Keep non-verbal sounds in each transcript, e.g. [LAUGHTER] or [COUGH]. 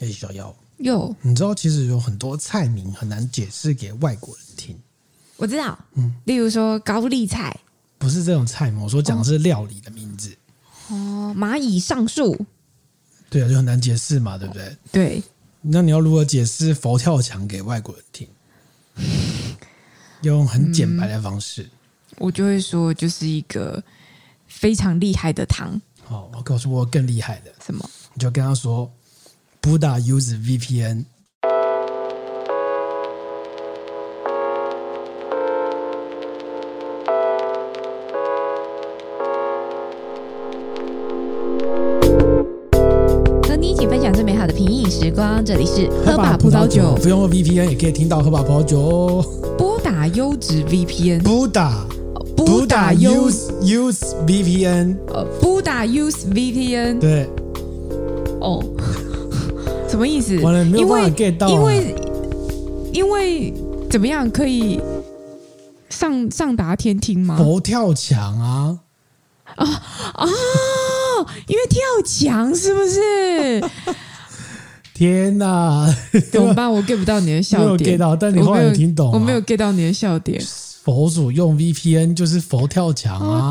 哎，小妖，有你知道其实有很多菜名很难解释给外国人听。我知道，嗯，例如说高丽菜，不是这种菜名，我说讲的是料理的名字。哦，蚂蚁上树，对啊，就很难解释嘛，对不对？对。那你要如何解释佛跳墙给外国人听？用很简白的方式，嗯，我就会说，就是一个非常厉害的糖。好，我告诉我更厉害的什么？你就跟他说，Buddha use VPN。和你一起分享最美好的品饮时光，这里是喝吧葡萄酒，不用 VPN 也可以听到喝吧葡萄酒哦。拨打优质 VPN，拨打。不打 use use VPN，呃，不打 use VPN，对，哦，什么意思？完了，没有办法 get 到，因为因为怎么样可以上上达天听吗？佛跳墙啊！啊啊！因为跳墙是不是？天哪！怎么办？我 get 不到你的笑点。没有 get 到，但你后来有听懂啊？我没有 get 到你的笑点。佛祖用 VPN 就是佛跳墙啊。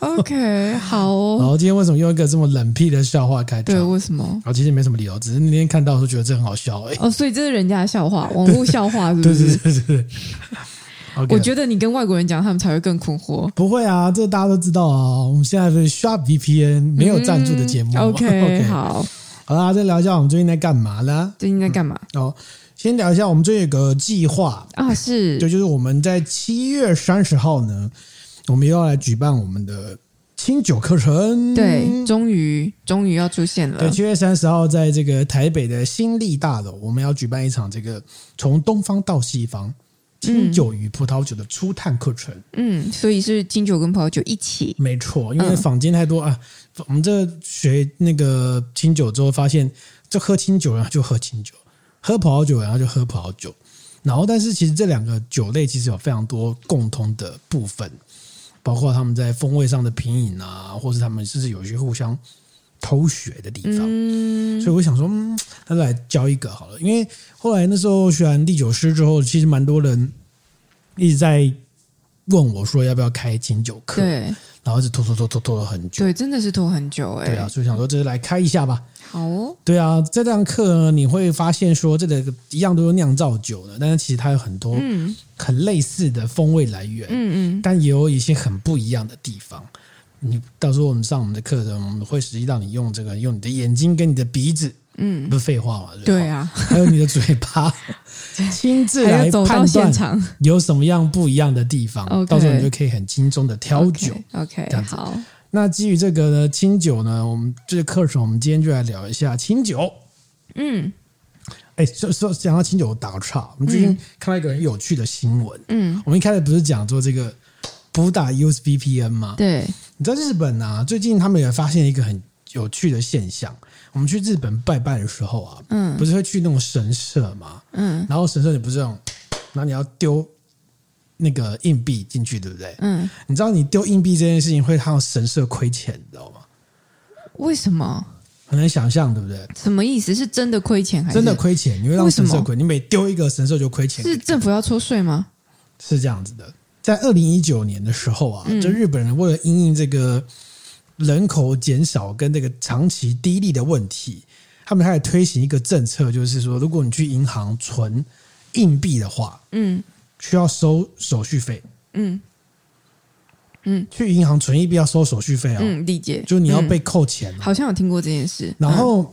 OK，[LAUGHS] 好哦。然后今天为什么用一个这么冷僻的笑话开头？对，为什么？啊，其实没什么理由，只是那天看到的时候觉得这很好笑哎。哦，所以这是人家的笑话，网络笑话是不是？[LAUGHS] 对对对对。[LAUGHS] 我觉得你跟外国人讲，他们才会更困惑。不会啊，这大家都知道啊。我们现在是 Sharp VPN 没有赞助的节目。OK，好。好啦，再聊一下我们最近在干嘛呢？最近在干嘛？哦。先聊一下，我们最近有个计划啊，是，就就是我们在七月三十号呢，我们又要来举办我们的清酒课程。对，终于终于要出现了。对，七月三十号在这个台北的新力大楼，我们要举办一场这个从东方到西方清酒与葡萄酒的初探课程。嗯，所以是清酒跟葡萄酒一起。没错，因为坊间太多啊，我们这学那个清酒之后，发现就喝清酒然后就喝清酒。喝葡萄酒，然后就喝葡萄酒，然后但是其实这两个酒类其实有非常多共通的部分，包括他们在风味上的品饮啊，或是他们甚至有一些互相偷学的地方。所以我想说，嗯，那来教一个好了。因为后来那时候学完第九师之后，其实蛮多人一直在问我说要不要开清酒课，然后一直拖拖拖拖拖了很久，对，真的是拖很久哎、欸，对啊，所以想说这是来开一下吧。好哦，对啊，这堂课呢，你会发现说，这个一样都是酿造酒的，但是其实它有很多很类似的风味来源，嗯嗯，但也有一些很不一样的地方。你到时候我们上我们的课程，我们会实际让你用这个，用你的眼睛跟你的鼻子，嗯，不是废话嘛？对啊，[LAUGHS] 还有你的嘴巴，亲自来判断有什么样不一样的地方。到时候你就可以很轻松的挑酒。OK，这样子好。那基于这个呢，清酒呢，我们这个课程，我们今天就来聊一下清酒。嗯，哎，说说讲到清酒，打个岔，我们最近看到一个很有趣的新闻。嗯，我们一开始不是讲做这个不打 use VPN 吗？对，你知道日本啊，最近他们也发现一个很有趣的现象。我们去日本拜拜的时候啊，嗯，不是会去那种神社嘛？嗯，然后神社你不是这种，然后你要丢。那个硬币进去，对不对？嗯，你知道你丢硬币这件事情会让神社亏钱，你知道吗？为什么？很难想象，对不对？什么意思？是真的亏钱还是真的亏钱？你会让神社亏？你每丢一个神社就亏钱？是政府要抽税吗？是这样子的，在二零一九年的时候啊，就日本人为了因应这个人口减少跟这个长期低利的问题，他们开始推行一个政策，就是说，如果你去银行存硬币的话，嗯。需要收手续费，嗯。嗯，去银行存一笔要收手续费啊，嗯，理解，就你要被扣钱，好像有听过这件事。然后，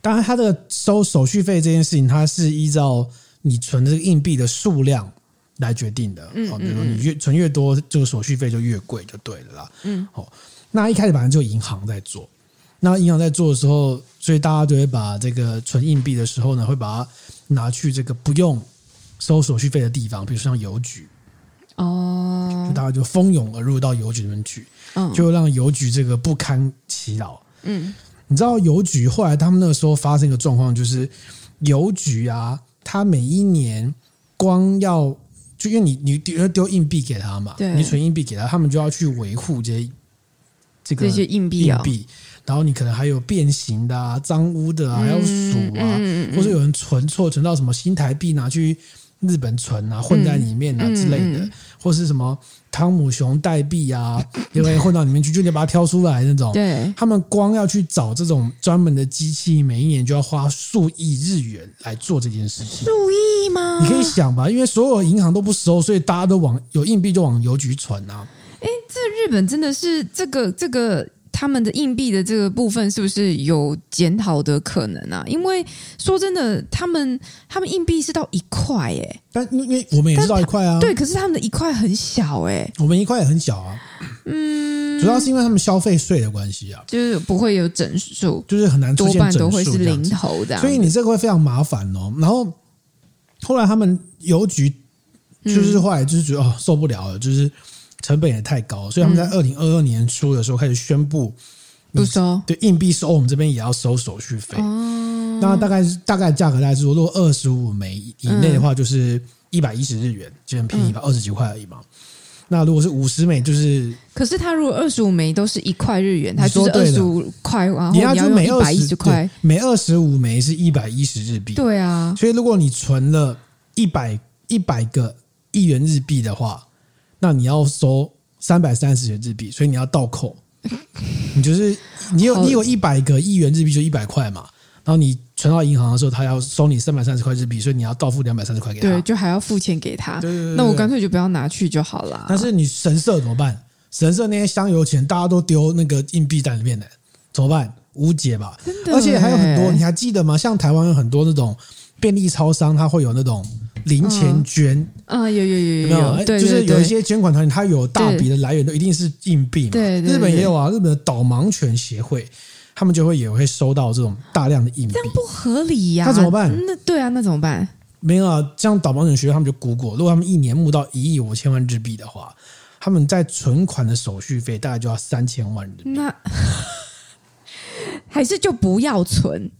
当然，他的收手续费这件事情，它是依照你存的硬币的数量来决定的，嗯，比如说你越存越多，这个手续费就越贵，就对了啦，嗯，好，那一开始反正就银行在做，那银行在做的时候，所以大家就会把这个存硬币的时候呢，会把它拿去这个不用。收手续费的地方，比如说像邮局，哦，就大家就蜂拥而入到邮局里面去，嗯，就让邮局这个不堪其扰。嗯，你知道邮局后来他们那个时候发生一个状况，就是邮局啊，他每一年光要就因为你你丢丢硬币给他嘛，对，你存硬币给他，他们就要去维护这些这些硬币啊，硬币，然后你可能还有变形的啊、脏污的啊，还要数啊，嗯嗯嗯、或者有人存错，存到什么新台币拿去日本存啊，混在里面啊之类的，或是什么汤姆熊代币啊，因为 [LAUGHS] 混到里面去，就得把它挑出来那种。对，他们光要去找这种专门的机器，每一年就要花数亿日元来做这件事情。数亿吗？你可以想吧，因为所有银行都不收，所以大家都往有硬币就往邮局存啊。哎，这日本真的是这个这个。他们的硬币的这个部分是不是有检讨的可能啊？因为说真的，他们他们硬币是到一块哎，但因为我们也知道一块啊，对，可是他们的一块很小哎，我们一块也很小啊，嗯，主要是因为他们消费税的关系啊，就是不会有整数，就是很难出现整数，多半都会是零头的，所以你这个会非常麻烦哦。然后后来他们邮局就是后来就是觉得哦受不了了，就是。成本也太高，所以他们在二零二二年初的时候开始宣布不收，对硬币收，我们这边也要收手续费。哦，那大概大概价格大概是说，如果二十五枚以内的话，就是一百一十日元，就很便宜吧，二十几块而已嘛。那如果是五十枚，就是可是它如果二十五枚都是一块日元，它就是二十五块，然后你要就每一百一十块，每二十五枚是一百一十日币。对啊，所以如果你存了一百一百个一元日币的话。那你要收三百三十元日币，所以你要倒扣。[LAUGHS] 你就是你有你有一百个一元日币就一百块嘛，然后你存到银行的时候，他要收你三百三十块日币，所以你要倒付两百三十块给他。对，就还要付钱给他。对对对对，那我干脆就不要拿去就好了。但是你神社怎么办？神社那些香油钱大家都丢那个硬币在里面的，怎么办？无解吧。而且还有很多，你还记得吗？像台湾有很多那种便利超商，它会有那种。零钱捐啊、嗯，有有有有，有？就是有一些捐款团体，它有大笔的来源，都一定是硬币嘛。对，日本也有啊，日本的导盲犬协会，他们就会也会收到这种大量的硬币，这样不合理呀、啊。那怎么办？那对啊，那怎么办？没有啊，像导盲犬协会他们就估过，如果他们一年募到一亿五千万日币的话，他们在存款的手续费大概就要三千万日币。那还是就不要存，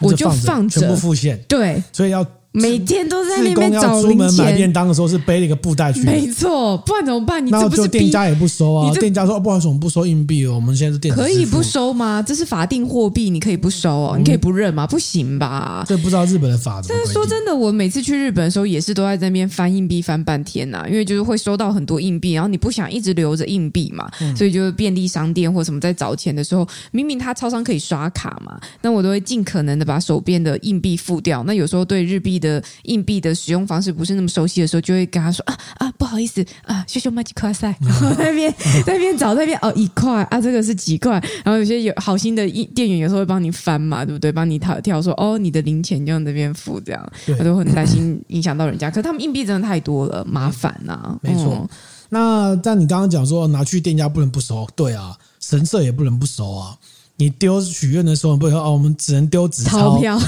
我就放着，全部付现。对，所以要。每天都在那边找。出门买便当的时候是背了一个布袋去。没错，不然怎么办？你这不是店家也不收啊？店家说：“不好意思，我们不收硬币哦，我们现在是电子。”可以不收吗？这是法定货币，你可以不收哦，嗯、你可以不认吗？不行吧？这不知道日本的法则。但是说真的，我每次去日本的时候也是都在那边翻硬币翻半天呐、啊，因为就是会收到很多硬币，然后你不想一直留着硬币嘛，嗯、所以就是便利商店或什么在找钱的时候，明明他超商可以刷卡嘛，那我都会尽可能的把手边的硬币付掉。那有时候对日币的硬币的使用方式不是那么熟悉的时候，就会跟他说啊啊，不好意思啊，秀秀卖几块塞，[LAUGHS] 然后那边那边找那边哦一块啊，这个是几块，然后有些有好心的店员有时候会帮你翻嘛，对不对？帮你跳跳说哦，你的零钱就用那边付这样，他都很担心影响到人家。可是他们硬币真的太多了，麻烦呐、啊。没错，嗯、那但你刚刚讲说拿去店家不能不收，对啊，神社也不能不收啊。你丢许愿的时候，不会说哦，我们只能丢纸钞票。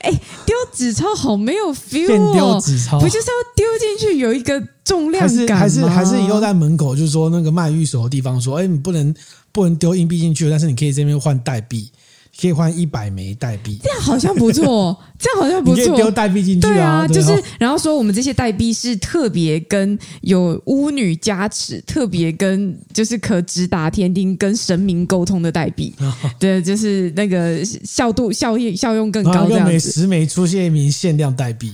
哎，丢纸钞好没有 feel 哦！丢纸钞不就是要丢进去有一个重量感吗？还是还是还是以后在门口就是说那个卖玉手的地方说，哎，你不能不能丢硬币进去，但是你可以这边换代币。可以换一百枚代币，这样好像不错，[LAUGHS] 这样好像不错。丢代币进去啊，对啊，对就是然后说我们这些代币是特别跟有巫女加持，特别跟就是可直达天听、跟神明沟通的代币。对，就是那个效度、效益、效用更高这样子。每十枚出现一名限量代币。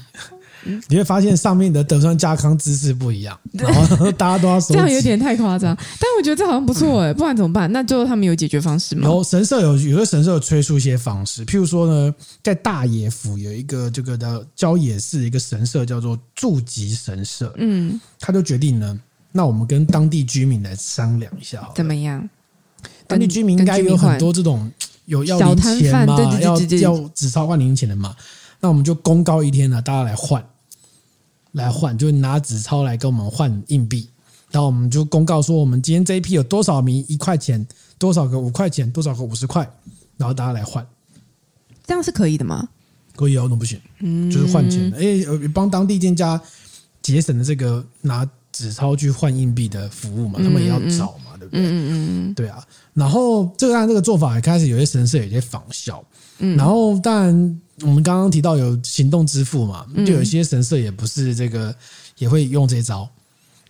你会发现上面的德川家康姿势不一样，然后大家都要 [LAUGHS] 收。这样有点太夸张，但我觉得这好像不错哎，不然怎么办？那最后他们有解决方式吗？然后神社有有的神社有推出一些方式，譬如说呢，在大野府有一个这个的郊野市一个神社叫做住吉神社，嗯，他就决定呢，那我们跟当地居民来商量一下，怎么样？当地居民应该有很多这种 [TSK] 有要零钱嘛，要要纸钞换零钱的嘛，那我们就公告一天呢，大家来换。来换，就拿纸钞来跟我们换硬币，然后我们就公告说，我们今天这一批有多少名一块钱，多少个五块钱，多少个五十块，然后大家来换，这样是可以的吗？可以哦，那不行，嗯，就是换钱，哎，帮当地店家节省了这个拿纸钞去换硬币的服务嘛，他们也要找嘛，对不对？嗯嗯嗯，对啊。然后这个按这个做法也开始有些神社有些仿效，嗯，然后当然。我们刚刚提到有行动支付嘛，就有些神社也不是这个，也会用这招，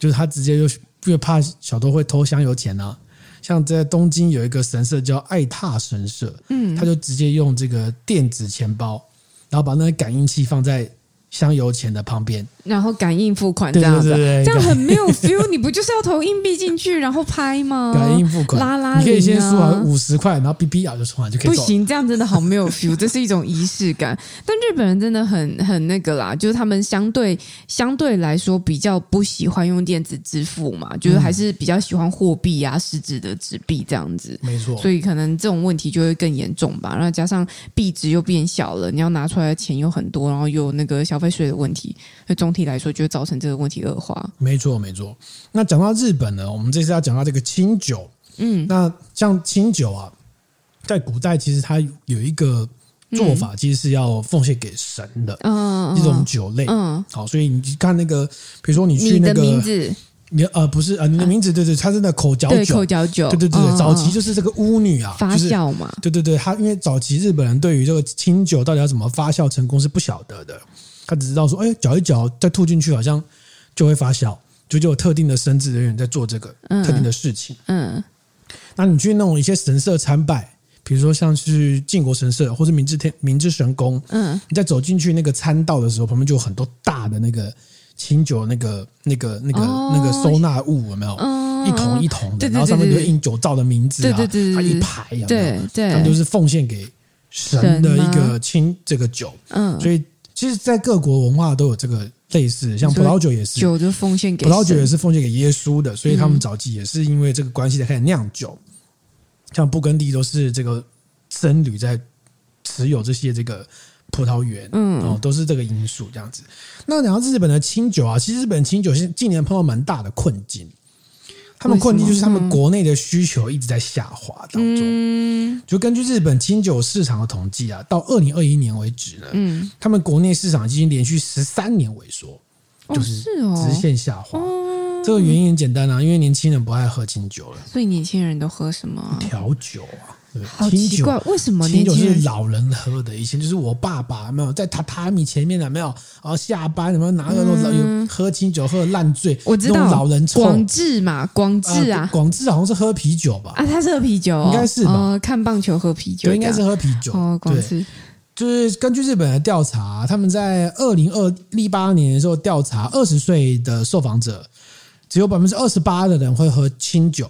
就是他直接就因为怕小偷会偷香油钱啊，像在东京有一个神社叫爱踏神社，嗯，他就直接用这个电子钱包，然后把那个感应器放在香油钱的旁边。然后感应付款这样子，对对对对这样很没有 feel。你不就是要投硬币进去，然后拍吗？感应付款，拉拉、啊，你可以先输完五十块，然后哔哔呀就充完就可以。不行，这样真的好没有 [LAUGHS] feel。这是一种仪式感。但日本人真的很很那个啦，就是他们相对相对来说比较不喜欢用电子支付嘛，就是还是比较喜欢货币啊、实质的纸币这样子。没错，所以可能这种问题就会更严重吧。然后加上币值又变小了，你要拿出来的钱又很多，然后又有那个消费税的问题，所以总体来说就会造成。这个问题恶化，没错没错。那讲到日本呢，我们这次要讲到这个清酒。嗯，那像清酒啊，在古代其实它有一个做法，其实是要奉献给神的，嗯，一种酒类。嗯，好，所以你看那个，比如说你去那个，名字，你呃不是呃你的名字，对对，它是那口嚼酒，口嚼酒，对对对，早期就是这个巫女啊，发酵嘛，对对对，他因为早期日本人对于这个清酒到底要怎么发酵成功是不晓得的。他只知道说，哎，搅一搅，再吐进去，好像就会发酵，就就有特定的神职人员在做这个特定的事情。嗯，嗯，那你去那种一些神社参拜，比如说像是靖国神社或是明治天明治神宫，嗯，你在走进去那个参道的时候，旁边就有很多大的那个清酒，那个那个那个、哦、那个收纳物有没有？嗯、一桶一桶的，然后上面就印酒造的名字啊，对对对对，它一排有没有？对对，他们就是奉献给神的一个清这个酒。嗯，所以。其实，在各国文化都有这个类似，像葡萄酒也是，酒就奉献给葡萄酒也是奉献给耶稣的，所以他们早期也是因为这个关系才开始酿酒。像布根地都是这个僧侣在持有这些这个葡萄园，嗯，哦，都是这个因素这样子。那讲到日本的清酒啊，其实日本清酒现近年碰到蛮大的困境。他们困境就是他们国内的需求一直在下滑当中。嗯，就根据日本清酒市场的统计啊，到二零二一年为止呢，嗯，他们国内市场已经连续十三年萎缩，就是直线下滑。这个原因很简单啊，因为年轻人不爱喝清酒了。所以年轻人都喝什么？调酒啊。对好奇怪，为什么清酒是老人喝的？以前就是我爸爸没有在榻榻米前面的没有，然后下班有没有拿个那种喝清酒喝烂醉？我知道老人。广志嘛，广志啊，广志好像是喝啤酒吧？啊，他是喝啤酒，应该是吧？看棒球喝啤酒，对应该是喝啤酒。哦，广志就是根据日本的调查，他们在二零二一八年的时候调查二十岁的受访者，只有百分之二十八的人会喝清酒。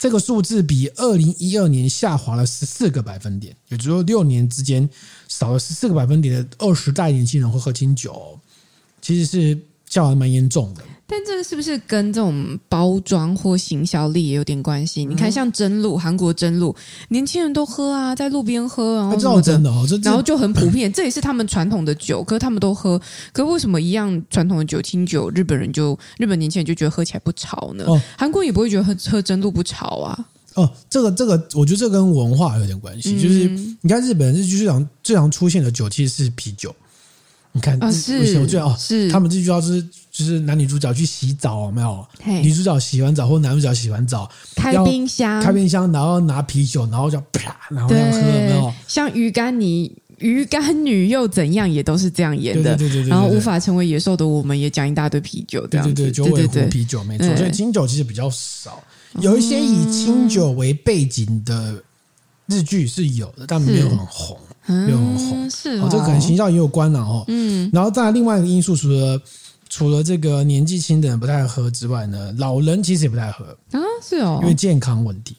这个数字比二零一二年下滑了十四个百分点，也就是说六年之间少了十四个百分点的二十代年轻人会喝清酒，其实是下滑蛮严重的。但这个是不是跟这种包装或行销力也有点关系？你看，像真露，韩国真露，年轻人都喝啊，在路边喝，然后什么真的哦，然后就很普遍。这也是他们传统的酒，可是他们都喝。可是为什么一样传统的酒，清酒，日本人就日本年轻人就觉得喝起来不潮呢？哦，韩国也不会觉得喝喝真露不潮啊。哦，这个这个，我觉得这跟文化有点关系。就是你看，日本人最常最常出现的酒其实是啤酒。你看啊，是，我觉得哦，是他们这句话就是就是男女主角去洗澡有没有？女主角洗完澡或男主角洗完澡，开冰箱，开冰箱，然后拿啤酒，然后就啪，然后这样喝有没有？像鱼干你鱼干女又怎样，也都是这样演的。对对对，然后无法成为野兽的我们也讲一大堆啤酒，这样子。对对对，九尾狐啤酒没错。所以清酒其实比较少，有一些以清酒为背景的日剧是有的，但没有很红。没有很红，嗯、是哦，哦，这个可能形象也有关了哦。嗯，然后再来另外一个因素，除了除了这个年纪轻的人不太喝之外呢，老人其实也不太喝啊，是哦，因为健康问题。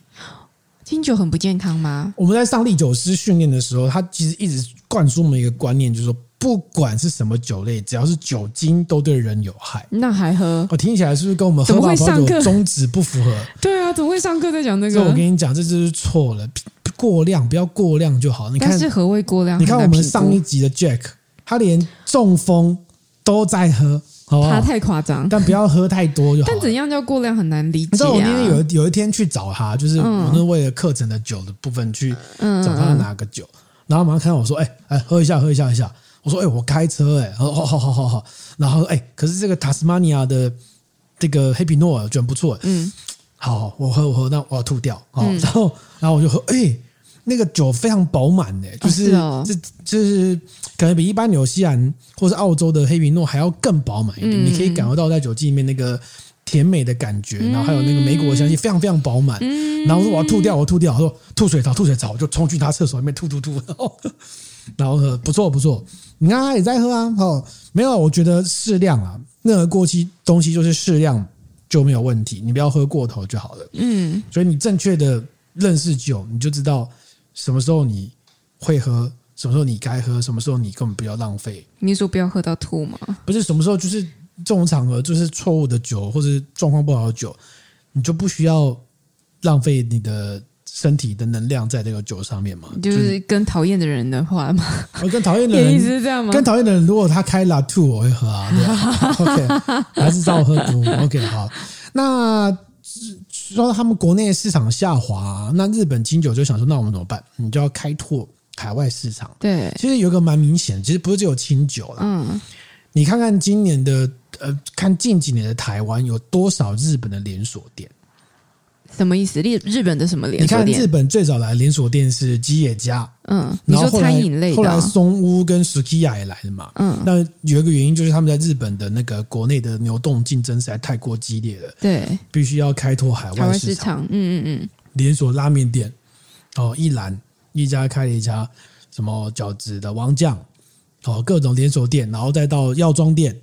清酒很不健康吗？我们在上利酒师训练的时候，他其实一直灌输我们一个观念，就是说，不管是什么酒类，只要是酒精，都对人有害。那还喝？我听起来是不是跟我们喝法酒宗旨不符合？对啊，怎么会上课在讲那个？我跟你讲，这就是错了。过量，不要过量就好。你看，是何谓过量？你看我们上一集的 Jack，他连中风都在喝，好好？他太夸张，但不要喝太多就好。但怎样叫过量很难理解啊。你知道我那天有有一天去找他，就是我是为了课程的酒的部分去找他拿个酒，然后马上看到我说：“哎哎，喝一下，喝一下，一下。”我说：“哎，我开车哎。”好好好好好。然后哎，可是这个塔斯马尼亚的这个黑皮诺我觉得不错。嗯，好，我喝我喝，那我要吐掉。然后然后我就喝，哎。那个酒非常饱满的，就是这、哦哦、就是可能比一般纽西兰或是澳洲的黑皮诺还要更饱满一点。嗯、你可以感受到在酒精里面那个甜美的感觉，然后还有那个莓果的香气，非常非常饱满。然后我说我要吐掉，我要吐掉，他说吐水槽，吐水槽，我就冲去他厕所里面吐吐吐。然后，然后喝，不错不错。你看他也在喝啊，哦，没有，我觉得适量啊，任何过期东西就是适量就没有问题，你不要喝过头就好了。嗯，所以你正确的认识酒，你就知道什么时候你会喝。什么时候你该喝，什么时候你根本不要浪费。你说不要喝到吐吗？不是，什么时候就是这种场合，就是错误的酒或者状况不好的酒，你就不需要浪费你的身体的能量在这个酒上面嘛。就是跟讨厌的人的话嘛。我跟讨厌的人意思是这样吗？[LAUGHS] 跟讨厌的人，如果他开 Latour，我会喝啊。对 [LAUGHS] OK，还是照喝足。OK，好。那说到他们国内市场下滑，那日本清酒就想说，那我们怎么办？你就要开拓。海外市场对，其实有一个蛮明显，其实不是只有清酒了。嗯，你看看今年的呃，看近几年的台湾有多少日本的连锁店？什么意思？日日本的什么连锁店？你看日本最早来的连锁店是吉野家，嗯，你说餐饮类的，后来松屋跟 Sukiya 也来了嘛。嗯，那有一个原因就是他们在日本的那个国内的流动竞争实在太过激烈了，对，必须要开拓海外市场。嗯嗯嗯，连锁拉面店哦，一兰。一家开了一家什么饺子的王将，哦，各种连锁店，然后再到药妆店。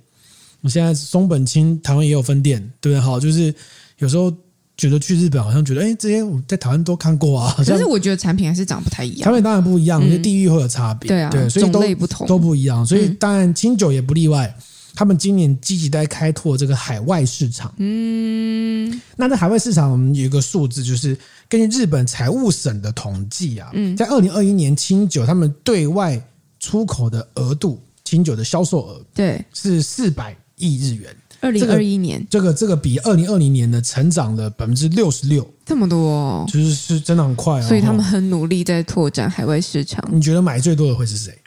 我现在松本清台湾也有分店，对不对？好，就是有时候觉得去日本好像觉得，哎，这些我在台湾都看过啊。但是我觉得产品还是长不太一样。产品当然不一样，因为地域会有差别。对啊，对，所以都种类不同，都不一样。所以当然清酒也不例外。他们今年积极在开拓这个海外市场。嗯，那在海外市场，我们有一个数字，就是根据日本财务省的统计啊，在二零二一年清酒他们对外出口的额度，清酒的销售额，对，是四百亿日元。二零二一年，这个这个比二零二零年的成长了百分之六十六，这么多，哦，就是是真的很快啊。所以他们很努力在拓展海外市场。你觉得买最多的会是谁？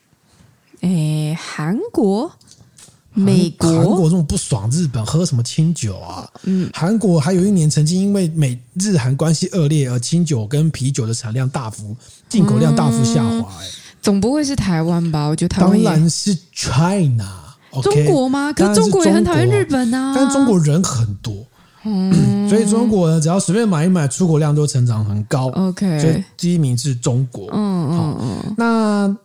诶，韩国。美国韩国这么不爽，日本喝什么清酒啊？嗯，韩国还有一年曾经因为美日韩关系恶劣而清酒跟啤酒的产量大幅进口量大幅下滑。哎，总不会是台湾吧？我觉得台湾当然是 China，中国吗？可是中国也很讨厌日本啊。但是中国人很多，嗯，所以中国呢，只要随便买一买，出口量都成长很高。OK，所以第一名是中国。嗯嗯嗯，那。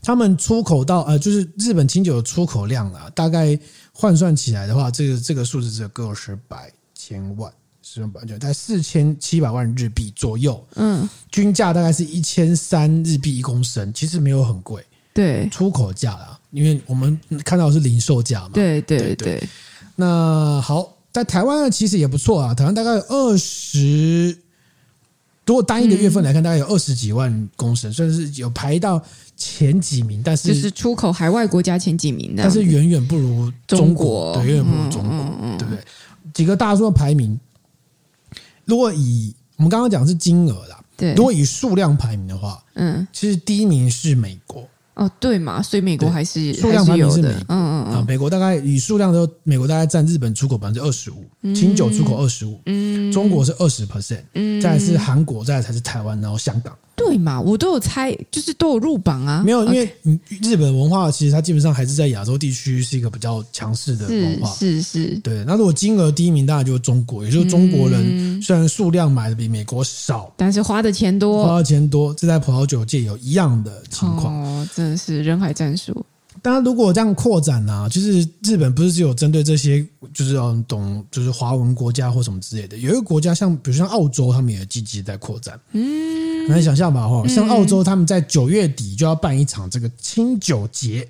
他们出口到呃，就是日本清酒的出口量啊，大概换算起来的话，这个这个数字只有个十百千万，十万就在四千七百万日币左右。嗯，均价大概是一千三日币一公升，其实没有很贵。对，出口价啦，因为我们看到的是零售价嘛。对对对，对。那好，在台湾呢，其实也不错啊，台湾大概有二十。如果单一个月份来看，大概有二十几万公升，算是有排到前几名，但是就是出口海外国家前几名的，但是远远不如中国，对，远远不如中国，对不对？几个大数排名，如果以我们刚刚讲的是金额啦，对，如果以数量排名的话，嗯，其实第一名是美国。哦，对嘛，所以美国还是数量排名是美嗯，嗯嗯。啊，美国大概以数量的，美国大概占日本出口百分之二十五，清酒出口二十五，嗯，中国是二十 percent，嗯，再来是韩国，再来才是台湾，然后香港。对嘛，我都有猜，就是都有入榜啊。没有，因为日本文化其实它基本上还是在亚洲地区是一个比较强势的文化，是是，是。对，那如果金额第一名，当然就是中国，也就是中国人虽然数量买的比美国少，但是花的钱多，花的钱多，这在葡萄酒界有一样的情况。哦，真的是人海战术。当然，如果这样扩展呢、啊，就是日本不是只有针对这些，就是要懂，就是华文国家或什么之类的。有一个国家像，比如像澳洲，他们也积极在扩展。嗯，来想象吧，哈，像澳洲，他们在九月底就要办一场这个清酒节。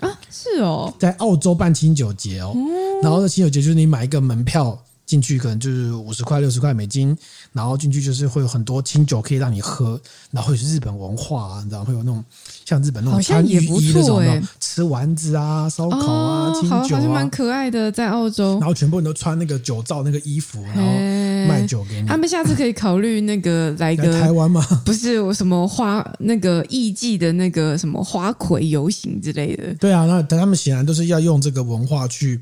啊，是哦，在澳洲办清酒节哦，然后呢清酒节就是你买一个门票。进去可能就是五十块六十块美金，然后进去就是会有很多清酒可以让你喝，然后会是日本文化啊，你知道会有那种像日本那种穿浴衣那种，吃丸子啊、烧烤啊、清酒啊，好像蛮可爱的，在澳洲。然后全部人都穿那个酒造那个衣服，然后卖酒给你。他们下次可以考虑那个来个来台湾吗？[LAUGHS] 不是，我什么花那个艺伎的那个什么花魁游行之类的。对啊，那他们显然都是要用这个文化去。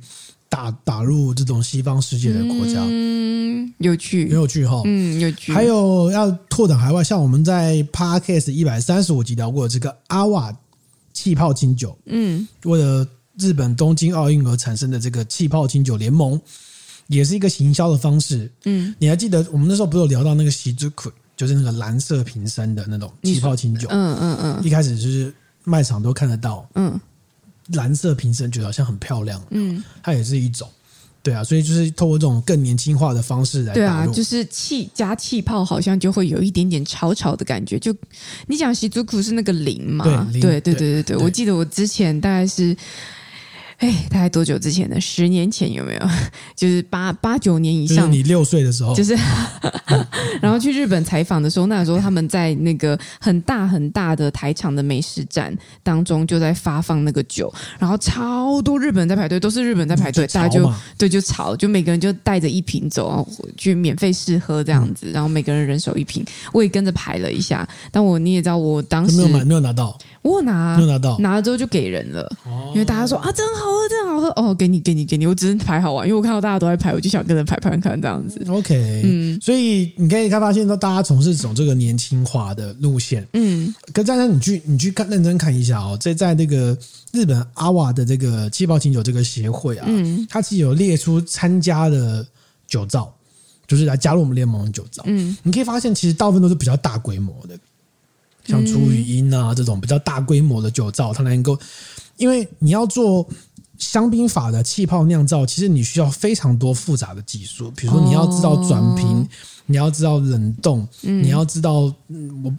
打打入这种西方世界的国家，嗯，有趣，很有趣哈，嗯，有趣。还有要拓展海外，像我们在 Podcast 一百三十五集聊过这个阿瓦气泡清酒，嗯，为了日本东京奥运而产生的这个气泡清酒联盟，也是一个行销的方式。嗯，你还记得我们那时候不是有聊到那个喜之苦，就是那个蓝色瓶身的那种气泡清酒。嗯嗯嗯，一开始就是卖场都看得到。嗯，蓝色瓶身觉得好像很漂亮。嗯，它也是一种。对啊，所以就是透过这种更年轻化的方式来。对啊，就是气加气泡，好像就会有一点点潮潮的感觉。就你讲习之苦是那个零嘛？对对对对对，我记得我之前大概是。哎，大概多久之前呢？十年前有没有？[LAUGHS] 就是八八九年以上。就是你六岁的时候。就是，[LAUGHS] 然后去日本采访的时候，那个时候他们在那个很大很大的台场的美食展当中，就在发放那个酒，然后超多日本人在排队，都是日本人在排队，大家就对就吵，就每个人就带着一瓶走，然后去免费试喝这样子，然后每个人人手一瓶，我也跟着排了一下，但我你也知道，我当时没有买，没有拿到。我拿，没有拿到，拿了之后就给人了，哦、因为大家说啊，真好喝，真好喝。哦，给你，给你，给你，我只是排好玩，因为我看到大家都在排，我就想跟着排排看这样子。[LAUGHS] OK，嗯，所以你可以看发现，说大家总是走这个年轻化的路线，嗯，可是，但你去你去看认真看一下哦，在在那个日本阿瓦的这个气泡清酒这个协会啊，嗯，它其实有列出参加的酒造，就是来加入我们联盟的酒造，嗯，你可以发现其实大部分都是比较大规模的。像出语音啊这种比较大规模的酒造，它能够，因为你要做香槟法的气泡酿造，其实你需要非常多复杂的技术，比如说你要知道转瓶，哦、你要知道冷冻，嗯、你要知道，我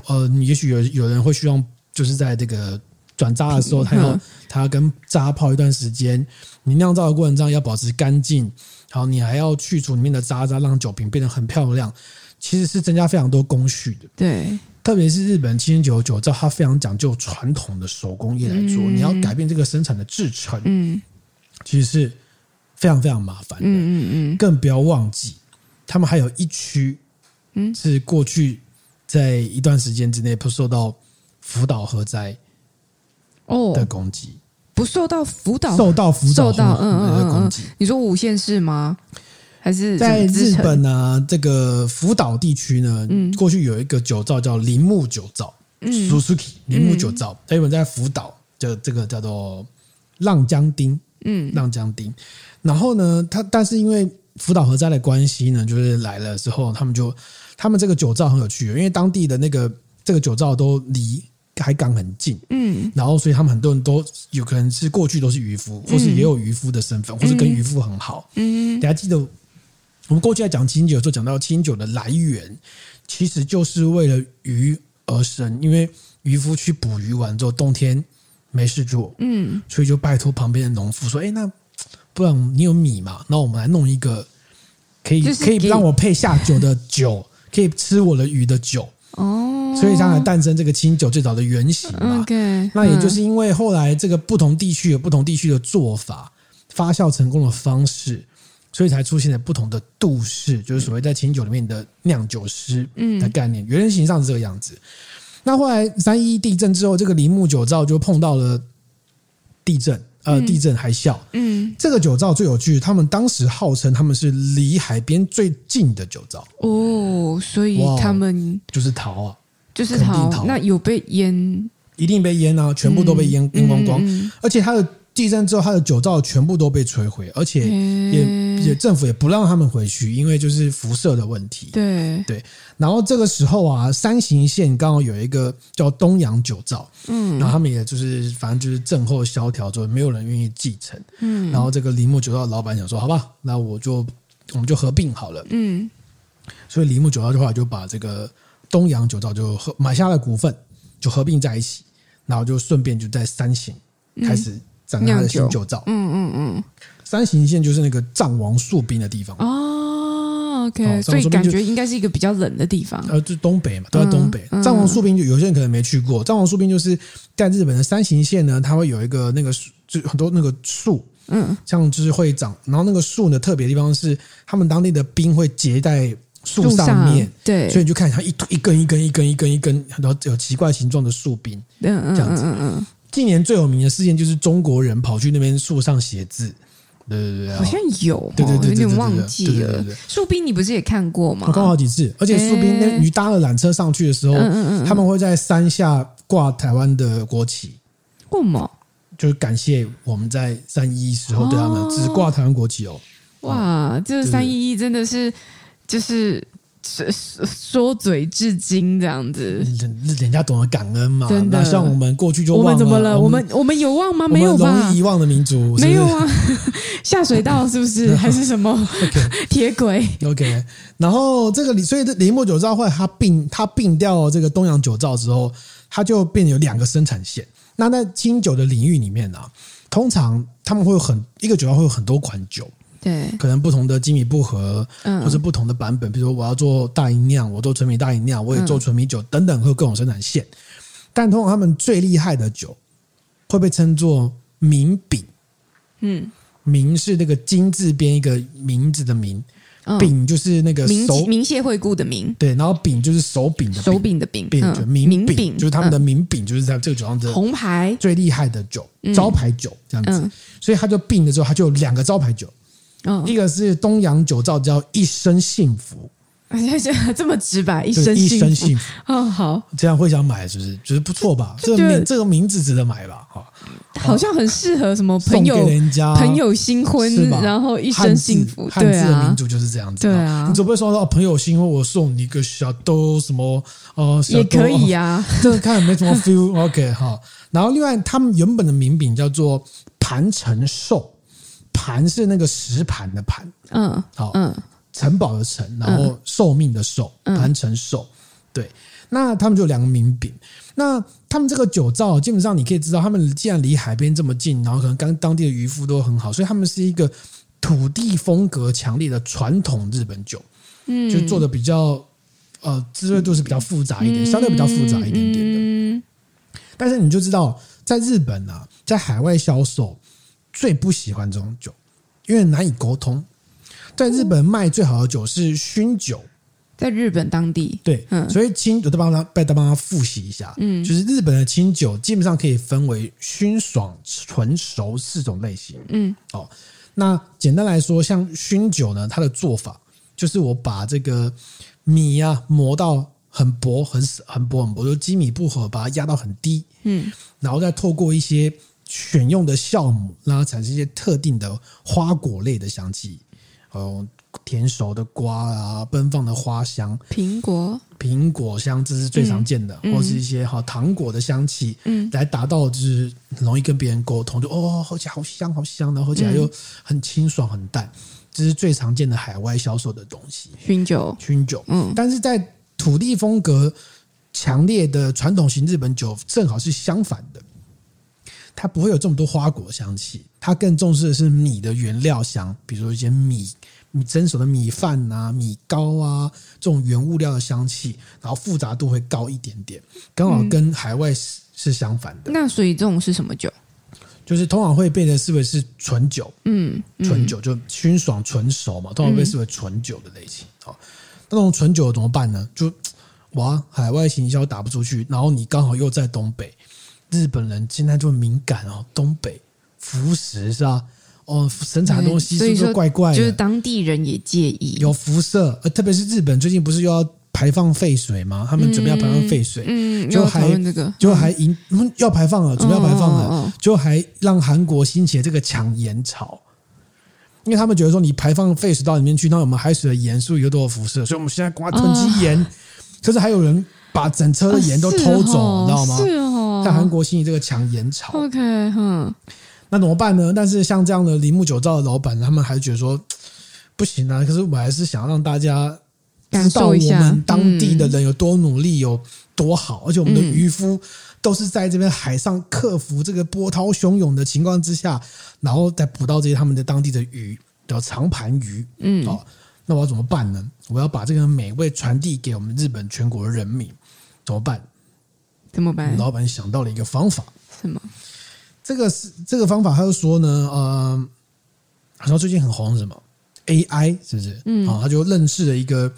呃，你也许有有人会希望就是在这个转渣的时候，它要它要跟渣泡一段时间，你酿造的过程中要保持干净，然后你还要去除里面的渣渣，让酒瓶变得很漂亮，其实是增加非常多工序的。对。特别是日本七千九酒造，它非常讲究传统的手工业来做。嗯、你要改变这个生产的制程，嗯，其实是非常非常麻烦的。嗯嗯嗯。更不要忘记，他们还有一区，嗯，是过去在一段时间之内不受到福岛核灾哦的攻击，不受到福岛受到福岛核的攻击。你说五县市吗？还是在日本呢？这个福岛地区呢，嗯、过去有一个酒造叫铃木酒造，Suzuki 铃木酒造。在日本在福岛，就这个叫做浪江町，嗯，浪江町。然后呢，他但是因为福岛核灾的关系呢，就是来了之后，他们就他们这个酒造很有趣，因为当地的那个这个酒造都离海港很近，嗯，然后所以他们很多人都有可能是过去都是渔夫，或是也有渔夫的身份，或是跟渔夫很好，嗯，大家记得。我们过去在讲清酒的时候，讲到清酒的来源，其实就是为了鱼而生。因为渔夫去捕鱼完之后，冬天没事做，嗯，所以就拜托旁边的农夫说：“哎，那不然你有米嘛？那我们来弄一个可以可以让我配下酒的酒，[LAUGHS] 可以吃我的鱼的酒。”哦，所以才诞生这个清酒最早的原型嘛。OK，那也就是因为后来这个不同地区有不同地区的做法，发酵成功的方式。所以才出现了不同的度式，就是所谓在清酒里面的酿酒师的概念。原型上是这个样子。那后来三一地震之后，这个铃木酒造就碰到了地震，呃，地震海啸。嗯，这个酒造最有趣，他们当时号称他们是离海边最近的酒造。哦，所以他们就是逃啊，就是逃。那有被淹？一定被淹啊，全部都被淹淹光光。而且它的地震之后，他的酒造全部都被摧毁，而且也。也政府也不让他们回去，因为就是辐射的问题。对对，然后这个时候啊，山形县刚好有一个叫东洋酒造，嗯，然后他们也就是反正就是震后萧条，就没有人愿意继承。嗯，然后这个铃木酒造的老板想说，好吧，那我就我们就合并好了。嗯，所以铃木酒造的话就把这个东洋酒造就合买下了股份，就合并在一起，然后就顺便就在山形开始展开他的新酒造。嗯嗯嗯。山形县就是那个藏王树冰的地方哦，OK，哦，所以感觉应该是一一个比较冷的地方。呃，就东北嘛，都在东北。嗯、藏王树冰就有些人可能没去过，藏王树冰就是在日本的山形县呢，它会有一个那个树，就很多那个树，嗯，像就是会长。然后那个树呢，特别的地方是他们当地的冰会结在树上面，对，所以你就看它一一根一根一根一根一根，很多有奇怪形状的树冰，嗯嗯，这样子。嗯嗯。近年最有名的事件就是中国人跑去那边树上写字。对对对，好像有，对对对，有点忘记了。树冰你不是也看过吗？我看过好几次，而且树冰那你搭了缆车上去的时候，他们会在山下挂台湾的国旗。为什么？就是感谢我们在三一时候对他们只挂台湾国旗哦。哇，这三一一真的是就是。说说嘴至今这样子，人人家懂得感恩嘛？真的，像我们过去就忘了，我们怎么了？我们我们有忘吗？没有吧？容易遗忘的民族没有啊？[LAUGHS] 下水道是不是？[LAUGHS] 还是什么铁轨？OK。然后这个所以这铃木酒造会它并它并掉这个东洋酒造之后，它就变有两个生产线。那在清酒的领域里面呢、啊，通常他们会有很一个酒造会有很多款酒。对，可能不同的精米不合，嗯，或是不同的版本，比如说我要做大吟酿，我做纯米大吟酿，我也做纯米酒等等，会有各种生产线。但通常他们最厉害的酒会被称作名饼，嗯，名是那个金字边一个名字的名，饼就是那个手名谢惠顾的名，对，然后饼就是手柄的手柄的柄，饼就名饼，就是他们的名饼，就是在这个酒上的红牌。最厉害的酒，招牌酒这样子，所以他就并了之后，他就有两个招牌酒。一个是东洋酒造叫一生幸福，[LAUGHS] 这么直白，一生一生幸福。[LAUGHS] 哦，好，这样会想买是不是？觉得不错吧？这个名这个名字值得买吧？哈，好像很适合什么朋友人家。朋友新婚，然后一生幸福，汉字的民族就是这样子，对啊，你总不会说到朋友新婚，我送你一个小兜什么呃，也可以呀，这个看没什么 feel，OK 哈。然后另外他们原本的名饼叫做盘城寿。盘是那个石盘的盘，嗯，好，嗯，城堡的城，然后寿命的寿，盘城寿，对。那他们就有两个名饼。那他们这个酒造，基本上你可以知道，他们既然离海边这么近，然后可能刚当地的渔夫都很好，所以他们是一个土地风格强烈的传统日本酒，嗯，就做的比较呃滋味度是比较复杂一点，相对比较复杂一点点的。嗯，但是你就知道，在日本啊，在海外销售。最不喜欢这种酒，因为难以沟通。在日本卖最好的酒是熏酒，在日本当地。对，嗯，所以清我再帮他再帮他复习一下，嗯，就是日本的清酒基本上可以分为熏、爽、纯、熟四种类型，嗯，哦，那简单来说，像熏酒呢，它的做法就是我把这个米啊磨到很薄、很很薄、很薄，就精米不合把它压到很低，嗯，然后再透过一些。选用的酵母让它产生一些特定的花果类的香气，哦，甜熟的瓜啊，奔放的花香，苹果，苹果香，这是最常见的，嗯、或是一些哈糖果的香气，嗯，来达到就是容易跟别人沟通，就哦，喝起来好香好香，然后喝起来又很清爽很淡，这是最常见的海外销售的东西，熏酒，熏酒，嗯，但是在土地风格强烈的传统型日本酒，正好是相反的。它不会有这么多花果香气，它更重视的是米的原料香，比如说一些米米蒸熟的米饭啊、米糕啊这种原物料的香气，然后复杂度会高一点点，刚好跟海外是是相反的。嗯、那所以这种是什么酒？就是通常会被视为是纯酒，嗯，纯酒就清爽纯熟嘛，通常被视为纯酒的类型。好、嗯，那种纯酒怎么办呢？就哇，海外行销打不出去，然后你刚好又在东北。日本人现在就敏感哦，东北辐射是吧？哦，生产东西是不是怪怪的？就是当地人也介意有辐射，呃，特别是日本最近不是又要排放废水吗？他们准备要排放废水，嗯，就还那个，就还引，要排放了，准备要排放了，就还让韩国兴起这个抢盐潮，因为他们觉得说你排放废水到里面去，那我们海水的盐是不是有多少辐射？所以我们现在赶快囤积盐，可是还有人把整车的盐都偷走，你知道吗？是哦。在韩国兴起这个抢盐潮，OK，哼，那怎么办呢？但是像这样的铃木酒造的老板，他们还是觉得说不行啊。可是我还是想要让大家知道我们当地的人有多努力，有多好，而且我们的渔夫都是在这边海上克服这个波涛汹涌的情况之下，然后再捕到这些他们的当地的鱼，叫长盘鱼。嗯，好，那我要怎么办呢？我要把这个美味传递给我们日本全国的人民，怎么办？怎么办？老板想到了一个方法，什么？这个是这个方法，他就说呢，呃，好像最近很红，什么 AI 是不是？嗯，啊，他就认识了一个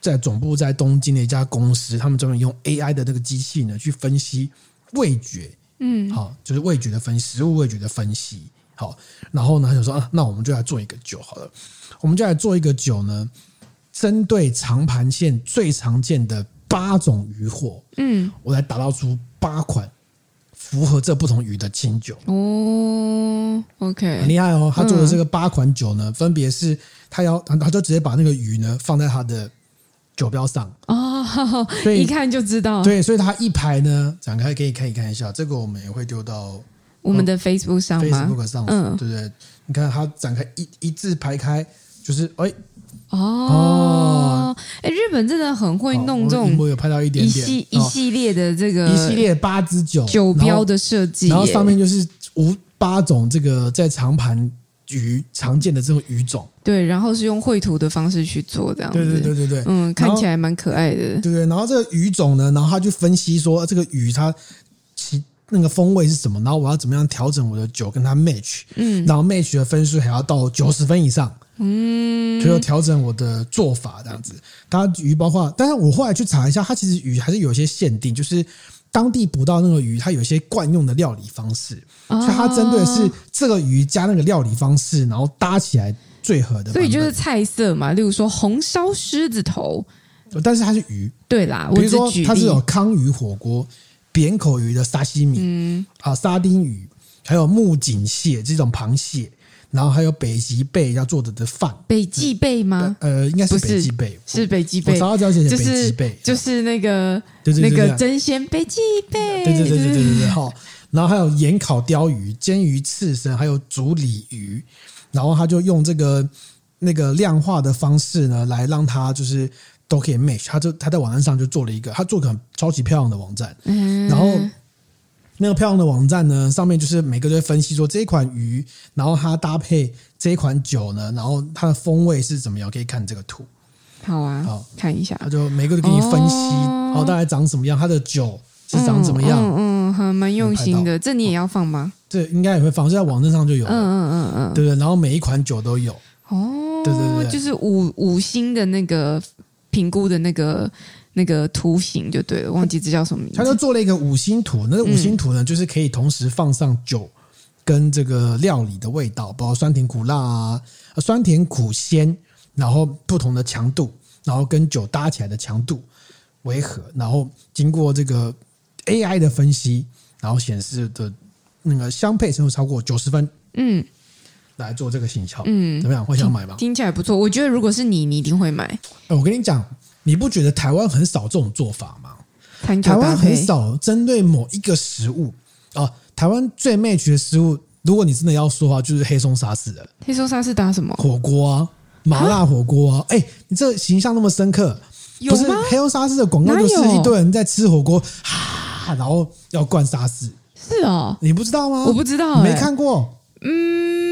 在总部在东京的一家公司，他们专门用 AI 的那个机器呢，去分析味觉，嗯，好，就是味觉的分析，食物味觉的分析，好，然后呢，他就说啊，那我们就来做一个酒好了，我们就来做一个酒呢，针对长盘线最常见的。八种鱼货，嗯，我来打造出八款符合这不同鱼的清酒。哦，哦，OK，很厉害哦。他做的这个八款酒呢，嗯、分别是他要，他就直接把那个鱼呢放在他的酒标上哦，所以一看就知道。对，所以他一排呢展开可以看一看一下，这个我们也会丢到我们的 Facebook 上吗？Facebook 上，嗯，对不对？你看他展开一一字排开，就是哎。哦，哎，日本真的很会弄这种，我有拍到一点点一系一系列的这个一系列八支酒酒标的设计，然后上面就是五八种这个在长盘鱼常见的这种鱼种，对，然后是用绘图的方式去做这样子，对对对对对，嗯，看起来蛮可爱的，对对，然后这个鱼种呢，然后他就分析说这个鱼它其那个风味是什么，然后我要怎么样调整我的酒跟它 match，嗯，然后 match 的分数还要到九十分以上。嗯，就要调整我的做法这样子。它鱼包括，但是我后来去查一下，它其实鱼还是有一些限定，就是当地捕到那个鱼，它有一些惯用的料理方式，哦、所以它针对的是这个鱼加那个料理方式，然后搭起来最合的。所以就是菜色嘛，例如说红烧狮子头，但是它是鱼，对啦，比如说它是有康鱼火锅、扁口鱼的沙西米，嗯。啊，沙丁鱼，还有木槿蟹这种螃蟹。然后还有北极贝要做的的饭，北极贝吗？呃，应该是北极贝，是北极贝。我早上了解北极贝，就是那个那个真鲜北极贝。对对对对对对对。好，然后还有盐烤鲷鱼、煎鱼刺身，还有煮鲤鱼。然后他就用这个那个量化的方式呢，来让他就是都可以 match。他就他在网站上就做了一个，他做个很超级漂亮的网站。嗯，然后。那个漂亮的网站呢，上面就是每个都会分析说这一款鱼，然后它搭配这一款酒呢，然后它的风味是怎么样？可以看这个图。好啊，好看一下。他就每个都给你分析，哦，好，大概长什么样，它的酒是长怎么样？嗯嗯，很蛮用心的。这你也要放吗？这应该也会放，在网站上就有。嗯嗯嗯嗯，对不对？然后每一款酒都有。哦，对对对，就是五五星的那个评估的那个。那个图形就对了，忘记这叫什么名字。他就做了一个五星图，那个五星图呢，就是可以同时放上酒跟这个料理的味道，包括酸甜苦辣啊，酸甜苦鲜，然后不同的强度，然后跟酒搭起来的强度为何，然后经过这个 AI 的分析，然后显示的那个相配程度超过九十分，嗯，来做这个行销，嗯，怎么样？会想买吗？听起来不错，我觉得如果是你，你一定会买。我跟你讲。你不觉得台湾很少这种做法吗？台湾很少针对某一个食物啊。台湾最 match 的食物，如果你真的要说的话，就是黑松沙士的。黑松沙士搭什么？火锅啊，麻辣火锅啊。哎、欸，你这形象那么深刻，有？不是黑松沙士的广告就是一堆人在吃火锅，哈，然后要灌沙士。是哦，你不知道吗？我不知道、欸，没看过。嗯。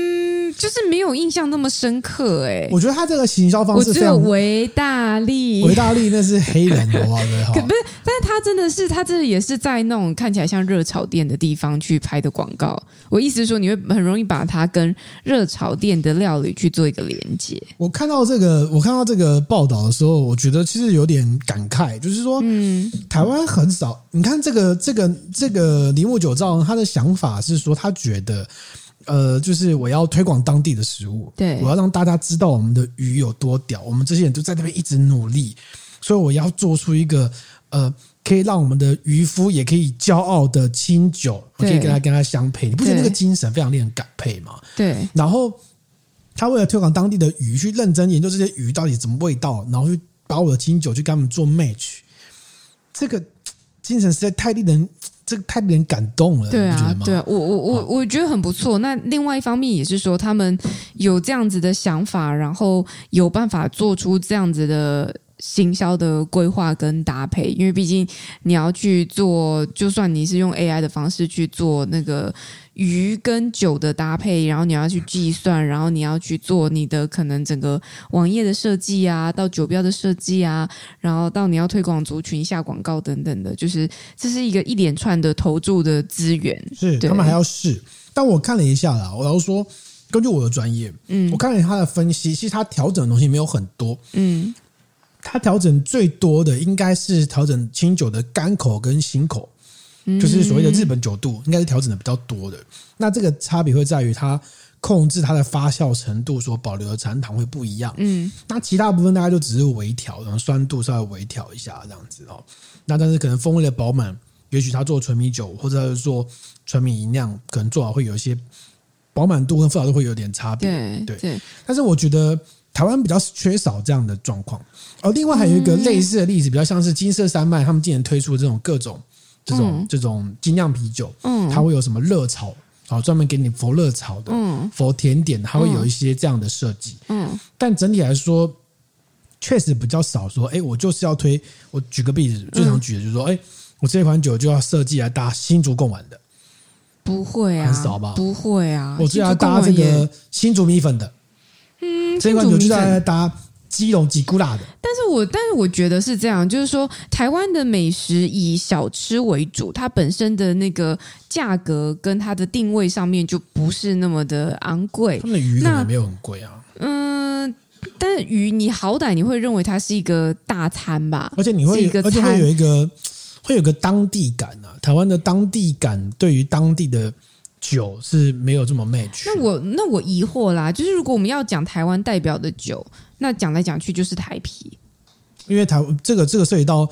就是没有印象那么深刻哎、欸，我觉得他这个行销方式，我只有维大利，维大利那是黑人的话，对哈，不是，但是他真的是，他这也是在那种看起来像热炒店的地方去拍的广告。我意思是说，你会很容易把它跟热炒店的料理去做一个连接。我看到这个，我看到这个报道的时候，我觉得其实有点感慨，就是说，嗯，台湾很少。你看这个，这个，这个铃木九造，他的想法是说，他觉得。呃，就是我要推广当地的食物，对，我要让大家知道我们的鱼有多屌。我们这些人都在那边一直努力，所以我要做出一个呃，可以让我们的渔夫也可以骄傲的清酒，我可以跟他跟他相配。你不觉得这个精神非常令人感佩吗？对。然后他为了推广当地的鱼，去认真研究这些鱼到底什么味道，然后去把我的清酒去跟他们做 match，这个精神实在太令人。这个太令人感动了，对啊，对啊，我我我我觉得很不错。那另外一方面也是说，他们有这样子的想法，然后有办法做出这样子的行销的规划跟搭配。因为毕竟你要去做，就算你是用 AI 的方式去做那个。鱼跟酒的搭配，然后你要去计算，然后你要去做你的可能整个网页的设计啊，到酒标的设计啊，然后到你要推广族群下广告等等的，就是这是一个一连串的投注的资源。是，他们还要试。但我看了一下啦，我要说，根据我的专业，嗯，我看了他的分析，其实他调整的东西没有很多，嗯，他调整最多的应该是调整清酒的干口跟醒口。就是所谓的日本酒度，应该是调整的比较多的。那这个差别会在于它控制它的发酵程度所保留的残糖会不一样。嗯，那其他部分大家就只是微调，然后酸度稍微微调一下这样子哦。那但是可能风味的饱满，也许他做纯米酒或者是做纯米吟酿，可能做好会有一些饱满度跟复杂度会有点差别。对对对，但是我觉得台湾比较缺少这样的状况。哦，另外还有一个类似的例子，比较像是金色山脉，他们今年推出这种各种这种、嗯、这种精酿啤酒，嗯，它会有什么热炒，哦，专门给你佛热炒的，嗯，佛甜点，它会有一些这样的设计，嗯，但整体来说，确实比较少说，哎，我就是要推，我举个例子，最常举的就是说，哎，我这款酒就要设计来搭新竹贡丸的，不会啊，很少吧？不会啊，我就要搭这个新竹米粉的，嗯，这款酒就要搭。基隆吉古拉的，但是我但是我觉得是这样，就是说台湾的美食以小吃为主，它本身的那个价格跟它的定位上面就不是那么的昂贵。他们的鱼可能也没有很贵啊。嗯，但是鱼你好歹你会认为它是一个大餐吧？而且你会，而且会有一个会有个当地感啊。台湾的当地感对于当地的酒是没有这么 match。那我那我疑惑啦，就是如果我们要讲台湾代表的酒。那讲来讲去就是台啤，因为台这个这个涉及到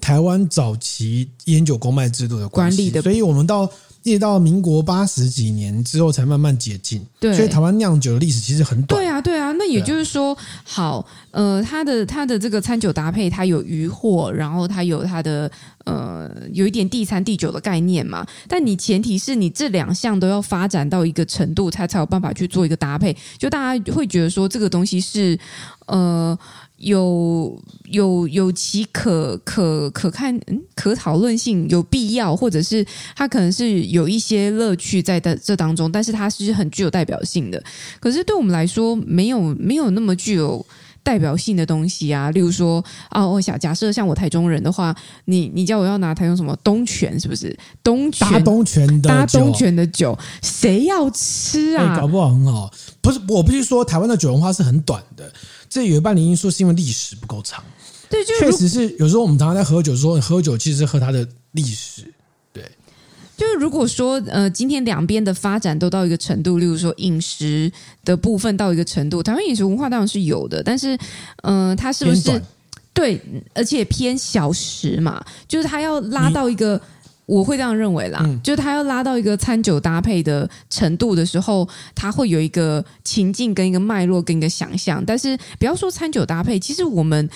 台湾早期烟酒公卖制度的管理的，所以我们到一直到民国八十几年之后才慢慢解禁。对，所以台湾酿酒的历史其实很短。对啊，对啊。那也就是说，好，呃，它的它的这个餐酒搭配，它有鱼货，然后它有它的呃，有一点地餐地酒的概念嘛。但你前提是你这两项都要发展到一个程度，它才有办法去做一个搭配。就大家会觉得说，这个东西是呃。有有有其可可可看嗯可讨论性，有必要，或者是它可能是有一些乐趣在的这当中，但是它是很具有代表性的。可是对我们来说，没有没有那么具有代表性的东西啊。例如说啊，我想假设像我台中人的话，你你叫我要拿台中什么东泉，是不是东泉搭东泉的搭东泉的酒，谁要吃啊？欸，搞不好很好。不是，我不是说台湾的酒文化是很短的。这有一半的因素是因为历史不够长，对，就确实是有时候我们常常在喝酒，的时候喝酒其实是喝它的历史，对。就是如果说呃，今天两边的发展都到一个程度，例如说饮食的部分到一个程度，台湾饮食文化当然是有的，但是嗯、呃，它是不是对，而且偏小食嘛，就是它要拉到一个。我会这样认为啦，嗯、就是他要拉到一个餐酒搭配的程度的时候，他会有一个情境跟一个脉络跟一个想象。但是不要说餐酒搭配，其实我们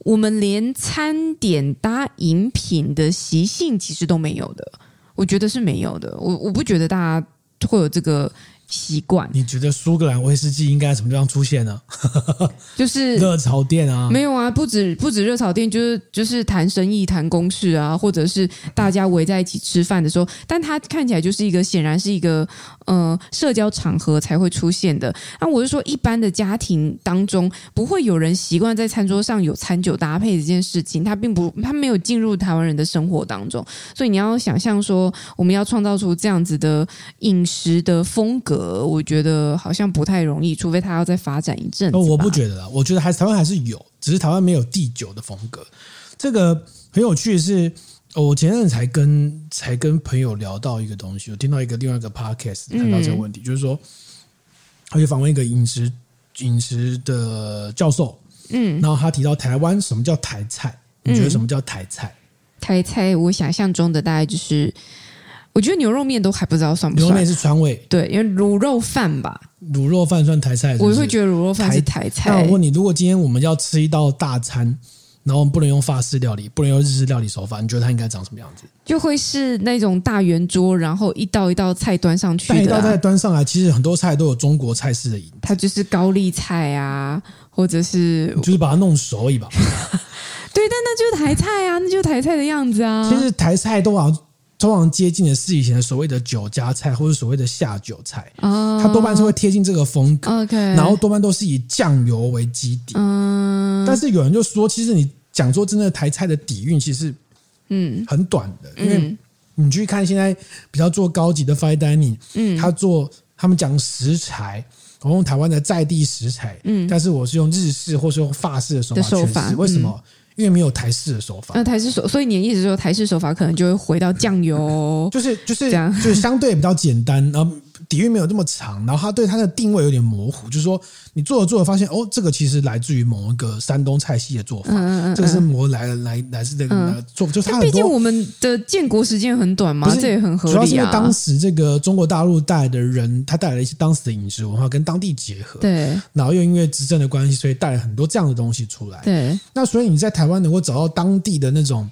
我们连餐点搭饮品的习性其实都没有的，我觉得是没有的。我我不觉得大家会有这个。习惯？你觉得苏格兰威士忌应该什么地方出现呢？[LAUGHS] 就是 [LAUGHS] 热炒店啊？没有啊，不止不止热炒店，就是就是谈生意、谈公事啊，或者是大家围在一起吃饭的时候，但它看起来就是一个显然是一个呃社交场合才会出现的。那我是说，一般的家庭当中不会有人习惯在餐桌上有餐酒搭配这件事情，它并不，它没有进入台湾人的生活当中，所以你要想象说，我们要创造出这样子的饮食的风格。呃，我觉得好像不太容易，除非他要再发展一阵子。我不觉得啦，我觉得还是台湾还是有，只是台湾没有第九的风格。这个很有趣的是，我前阵才跟才跟朋友聊到一个东西，我听到一个另外一个 podcast 谈到这个问题，嗯、就是说，他去访问一个饮食饮食的教授，嗯，然后他提到台湾什么叫台菜？你觉得什么叫台菜？嗯、台菜，我想象中的大概就是。我觉得牛肉面都还不知道算不算。牛肉面是川味，对，因为卤肉饭吧。卤肉饭算台菜是不是？我会觉得卤肉饭是台菜。那我问你，如果今天我们要吃一道大餐，然后我们不能用法式料理，不能用日式料理手法，你觉得它应该长什么样子？就会是那种大圆桌，然后一道一道菜端上去。一道菜端上来，其实很多菜都有中国菜式的影子。它就是高丽菜啊，或者是就是把它弄熟而已吧。[LAUGHS] 对，但那就是台菜啊，那就是台菜的样子啊。其实台菜都好像。通常接近的是以前的所谓的酒家菜，或者所谓的下酒菜，哦、它多半是会贴近这个风格然后多半都是以酱油为基底。嗯、但是有人就说，其实你讲说真的台菜的底蕴其实嗯。很短的，嗯、因为你去看现在比较做高级的 fine dining，嗯，他做他们讲食材，我用台湾的在地食材，嗯，但是我是用日式或是用法式的手法诠释，为什么？嗯因为没有台式的手法，那、呃、台式手，所以你的意思说台式手法可能就会回到酱油，[LAUGHS] 就是就是这样，就是相对比较简单，然后底蕴没有这么长，然后它对它的定位有点模糊，就是说你做着做着发现哦，这个其实来自于某一个山东菜系的做法，嗯嗯嗯这个是模来来来自这个、嗯、做，就是它。毕竟我们的建国时间很短嘛，这也很合理啊。主要是因为当时这个中国大陆带来的人，他带来了一些当时的饮食文化跟当地结合，对，然后又因为执政的关系，所以带了很多这样的东西出来，对。那所以你在台湾能够找到当地的那种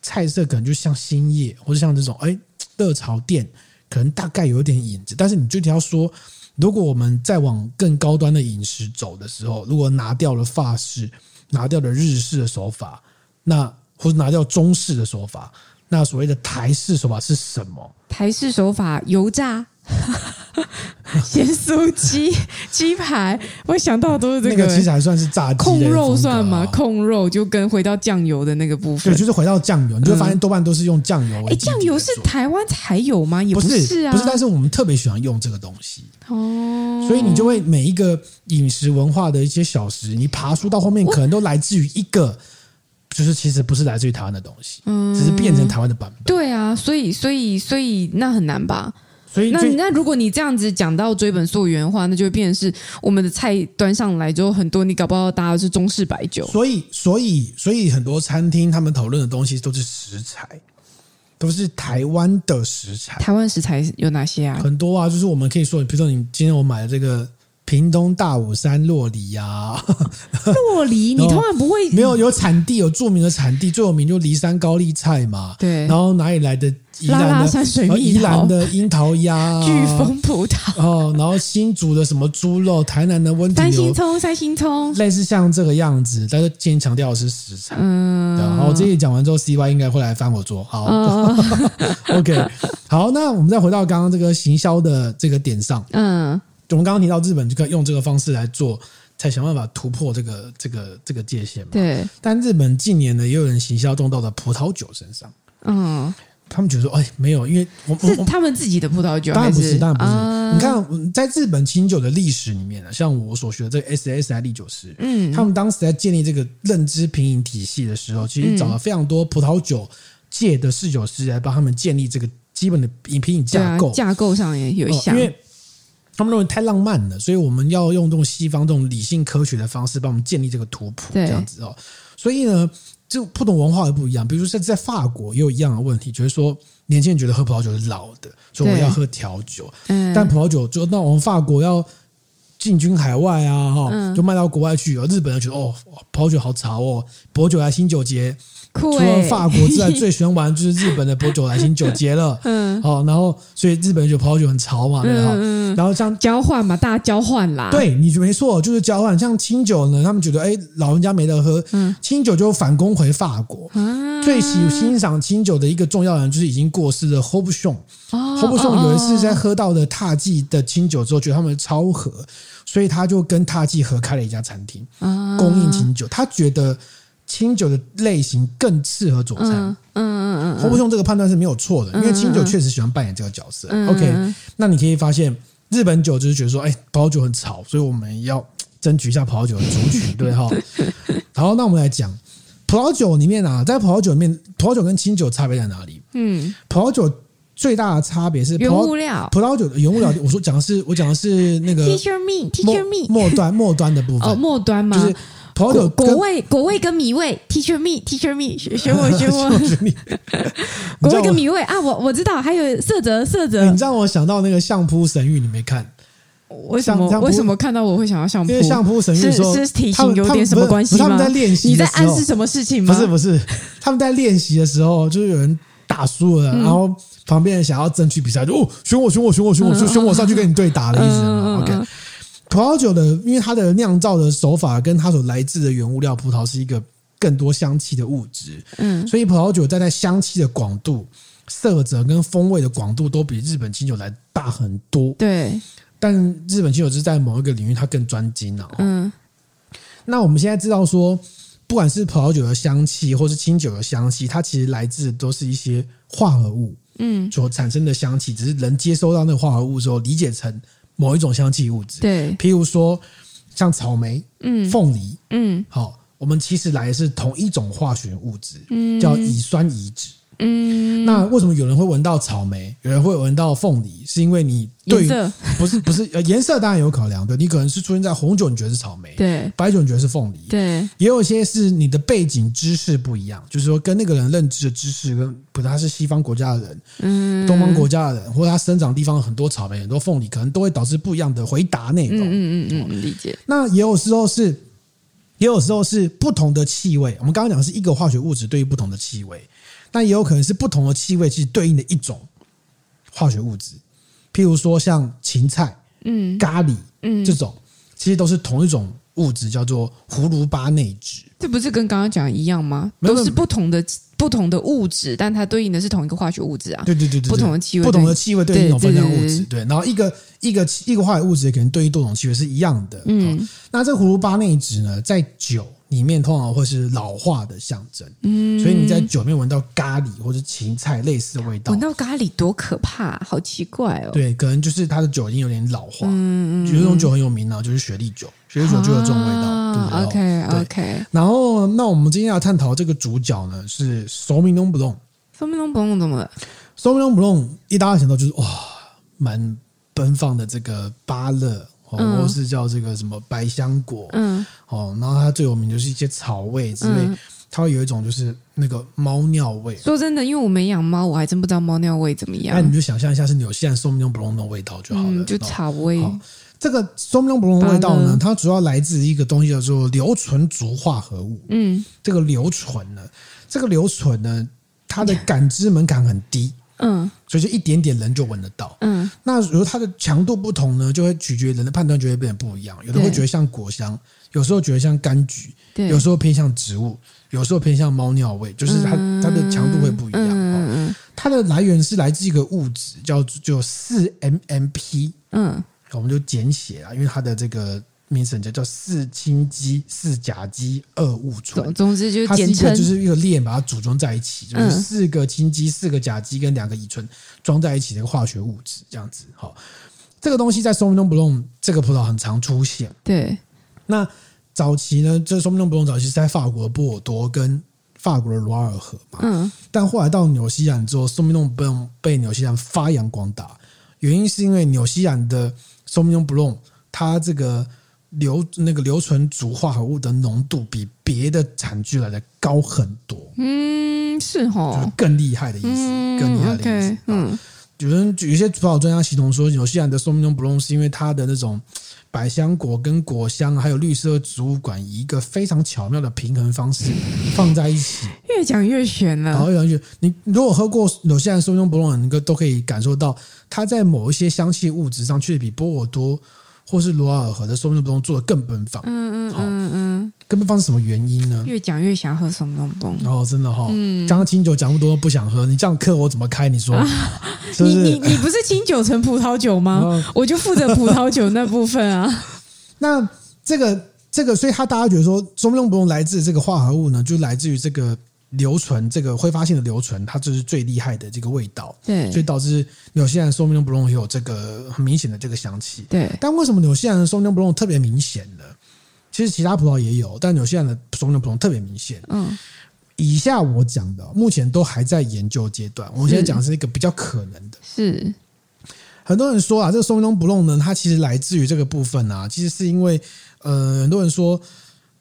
菜色，可能就像兴业或者像这种哎热炒店。可能大概有点影子，但是你具体要说，如果我们再往更高端的饮食走的时候，如果拿掉了法式，拿掉了日式的手法，那或者拿掉中式的手法，那所谓的台式手法是什么？台式手法油炸。[LAUGHS] 咸酥鸡、鸡排，我想到的都是这个。那个其实还算是炸鸡。控肉算吗？控肉就跟回到酱油的那个部分。对，就是回到酱油，你就会发现多半都是用酱油。哎，酱油是台湾才有吗？也不是啊，不是，但是我们特别喜欢用这个东西。哦，所以你就会每一个饮食文化的一些小食，你爬书到后面，可能都来自于一个，就是其实不是来自于台湾的东西，嗯，只是变成台湾的版本。对啊，所以，所以，所以那很难吧？所以那那如果你这样子讲到追本溯源的话，那就会变成是我们的菜端上来之后，很多你搞不好搭的是中式白酒。所以，所以，所以很多餐厅他们讨论的东西都是食材，都是台湾的食材。台湾食材有哪些啊？很多啊，就是我们可以说，比如说你今天我买的这个。屏东大武山洛梨呀，洛梨 [LAUGHS] 你通常不会没有有产地有著名的产地，最有名就梨山高丽菜嘛。对，然后哪里来的宜兰的拉拉山水蜜宜兰的樱桃鸭，[LAUGHS] 巨峰葡萄哦，然后新竹的什么猪肉，台南的温体牛，三星葱三星葱，类似像这个样子，但是今天强调的是食材。嗯，然后这一讲完之后，CY 应该会来翻我桌。好、嗯、[LAUGHS] OK，好，那我们再回到刚刚这个行销的这个点上。嗯。我们刚刚提到日本就可以用这个方式来做，才想办法突破这个这个这个界限嘛。对。但日本近年呢，也有人行销动到了葡萄酒身上。嗯。他们觉得说，哎，没有，因为我是他们自己的葡萄酒，当然不是，当然不是。啊、你看，在日本清酒的历史里面呢，像我所学的这个 SSI 历酒师，嗯，他们当时在建立这个认知品饮体系的时候，其实找了非常多葡萄酒界的侍酒师来帮他们建立这个基本的品饮架构，架构上也有一项。因为他们认为太浪漫了，所以我们要用这种西方这种理性科学的方式帮我们建立这个图谱，这样子哦。所以呢，就不同文化也不一样。比如说，在在法国也有一样的问题，就是说年轻人觉得喝葡萄酒是老的，所以我们要喝调酒。嗯，但葡萄酒就那我们法国要进军海外啊，哈，就卖到国外去。而日本人觉得哦，葡萄酒好潮哦，薄酒来新酒节。除了法国之外，最喜欢玩就是日本的薄酒来新酒节了。[LAUGHS] 嗯，好，然后所以日本人觉得葡萄酒很潮嘛，对哈？嗯，然后像交换嘛，大家交换啦。对，你没错，就是交换。像清酒呢，他们觉得哎，老人家没得喝，嗯，清酒就反攻回法国。嗯，最喜欣赏清酒的一个重要人就是已经过世的 Robuchon。哦，Robuchon 有一次在喝到的獭祭的清酒之后，觉得他们超合，所以他就跟踏记合开了一家餐厅，供应清酒。他觉得。清酒的类型更适合佐餐，嗯嗯嗯，侯伯兄这个判断是没有错的，因为清酒确实喜欢扮演这个角色。嗯、OK，那你可以发现，日本酒就是觉得说，哎，葡萄酒很潮，所以我们要争取一下葡萄酒的族群，对哈。[LAUGHS] 好，那我们来讲葡萄酒里面啊，在葡萄酒里面，葡萄酒跟清酒差别在哪里？嗯，葡萄酒最大的差别是原物料，葡萄酒的原物料。我说讲的是，我讲的是那个 Teacher me，Teacher me，末端末端的部分，哦，末端吗？就是。葡萄酒果味果味跟米味，Teacher me，Teacher me，学我学我。果味跟米味 [LAUGHS] [LAUGHS] 啊，我我知道，还有色泽色泽。你让我想到那个《相扑神域》，你没看？为什么为什么看到我会想到相扑？因为《相扑神域》说是体型有点什么关系吗？他们在练习，你在暗示什么事情吗？不是不是，他们在练习的时候，就是有人打输了，然后旁边人想要争取比赛，就哦选我选我选我选我就选我上去跟你对打的意思。OK。葡萄酒的，因为它的酿造的手法跟它所来自的原物料葡萄是一个更多香气的物质，嗯，所以葡萄酒在在香气的广度、色泽跟风味的广度都比日本清酒来大很多。对，但日本清酒是在某一个领域它更专精了。嗯，那我们现在知道说，不管是葡萄酒的香气，或是清酒的香气，它其实来自都是一些化合物，嗯，所产生的香气，只是人接收到那个化合物之后，理解成。某一种香气物质，对，譬如说像草莓、嗯，凤梨，嗯，好，我们其实来的是同一种化学物质，嗯，叫乙酸乙酯，嗯，那为什么有人会闻到草莓，有人会闻到凤梨？是因为你对不是不是呃颜色当然有考量，对，你可能是出现在红酒，你觉得是草莓，对，白酒你觉得是凤梨，对，也有一些是你的背景知识不一样，就是说跟那个人认知的知识跟不，他是西方国家的人，嗯，东方国家的人，或者他生长地方很多草莓，很多凤梨，可能都会导致不一样的回答内容。嗯嗯嗯，理解。那也有时候是，也有时候是不同的气味。我们刚刚讲的是一个化学物质对于不同的气味。那也有可能是不同的气味，其实对应的一种化学物质，譬如说像芹菜、嗯、咖喱、嗯这种，其实都是同一种物质，叫做葫芦巴内酯。这不是跟刚刚讲的一样吗？都是不同的不同的物质，但它对应的是同一个化学物质啊。对对对对，不同的气味，不同的气味对应一种分量物质。对，然后一个一个一个化学物质也可能对应多种气味是一样的。嗯，那这个葫芦巴内酯呢，在酒。里面通常会是老化的象征，嗯，所以你在酒里面闻到咖喱或者芹菜类似的味道，闻到咖喱多可怕，好奇怪哦。对，可能就是它的酒已经有点老化。嗯嗯，有一种酒很有名呢，就是雪莉酒，雪莉酒就有这种味道。啊、OK OK。然后，那我们今天要探讨这个主角呢，是 Sauvignon Blanc。Sauvignon Blanc 怎么了？Sauvignon Blanc 一大家想到就是哇，蛮奔放的这个芭乐。哦，或是叫这个什么百香果，嗯，哦，然后它最有名就是一些草味之类，嗯、它会有一种就是那个猫尿味。说真的，因为我没养猫，我还真不知道猫尿味怎么样。那你就想象一下是纽西兰 Sauvignon Blanc 的味道就好了，嗯、就草味。哦、这个 Sauvignon Blanc 的味道呢，它主要来自一个东西叫做硫醇族化合物。嗯，这个硫醇呢，这个硫醇呢，它的 [LAUGHS] 感知门槛很低。嗯，所以就一点点人就闻得到。嗯，那如果它的强度不同呢，就会取决人的判断就会变得不一样。有的会觉得像果香，有时候觉得像柑橘，对，有时候偏向植物，有时候偏向猫尿味，就是它它的强度会不一样。嗯，它的来源是来自一个物质叫做四 MMP。嗯，我们就简写啊，因为它的这个。名称叫叫四氢基四甲基二戊醇，总之就是它是一个就是一个链，把它组装在一起，就是四个氢基、四个甲基跟两个乙醇装在一起的一个化学物质，这样子。好，这个东西在 Sauvignon Blanc 这个葡萄很常出现。对，那早期呢，这 Sauvignon Blanc 早期是在法国的波尔多跟法国的罗尔河嘛。嗯，但后来到纽西兰之后，Sauvignon Blanc 被纽西兰发扬光大，原因是因为纽西兰的 Sauvignon Blanc 它这个。硫那个留存族化合物的浓度比别的产区来的高很多，嗯，是哦，就是更厉害的意思，嗯、更厉害的意思。嗯，有人有一些葡萄专家系统说，纽西兰的 Sauvignon Blanc 是因为它的那种百香果跟果香，还有绿色植物管，以一个非常巧妙的平衡方式放在一起。[LAUGHS] 越讲越玄了，好，越讲越。你如果喝过纽西兰 Sauvignon Blanc，你都都可以感受到，它在某一些香气物质上，确实比波尔多。或是罗尔河的 Sauvignon Blanc 做的更奔放，嗯嗯嗯嗯，更奔放是什么原因呢？越讲越想喝 Sauvignon Blanc 哦，真的哈、哦，嗯，刚刚清酒讲那么多不想喝，你这样课我怎么开？你说，啊、是是你你你不是清酒成葡萄酒吗？嗯、[LAUGHS] 我就负责葡萄酒那部分啊。[LAUGHS] 那这个这个，所以他大家觉得说 Sauvignon Blanc 来自这个化合物呢，就来自于这个。硫醇这个挥发性的留存，它就是最厉害的这个味道，对，所以导致纽西兰 Sauvignon Blanc 有这个很明显的这个香气，对。但为什么纽西兰的 Sauvignon Blanc 特别明显呢？其实其他葡萄也有，但纽西兰的 Sauvignon Blanc 特别明显。嗯，以下我讲的目前都还在研究阶段，我们现在讲的是一个比较可能的。是，很多人说啊，这个 Sauvignon Blanc 呢，它其实来自于这个部分啊，其实是因为呃，很多人说。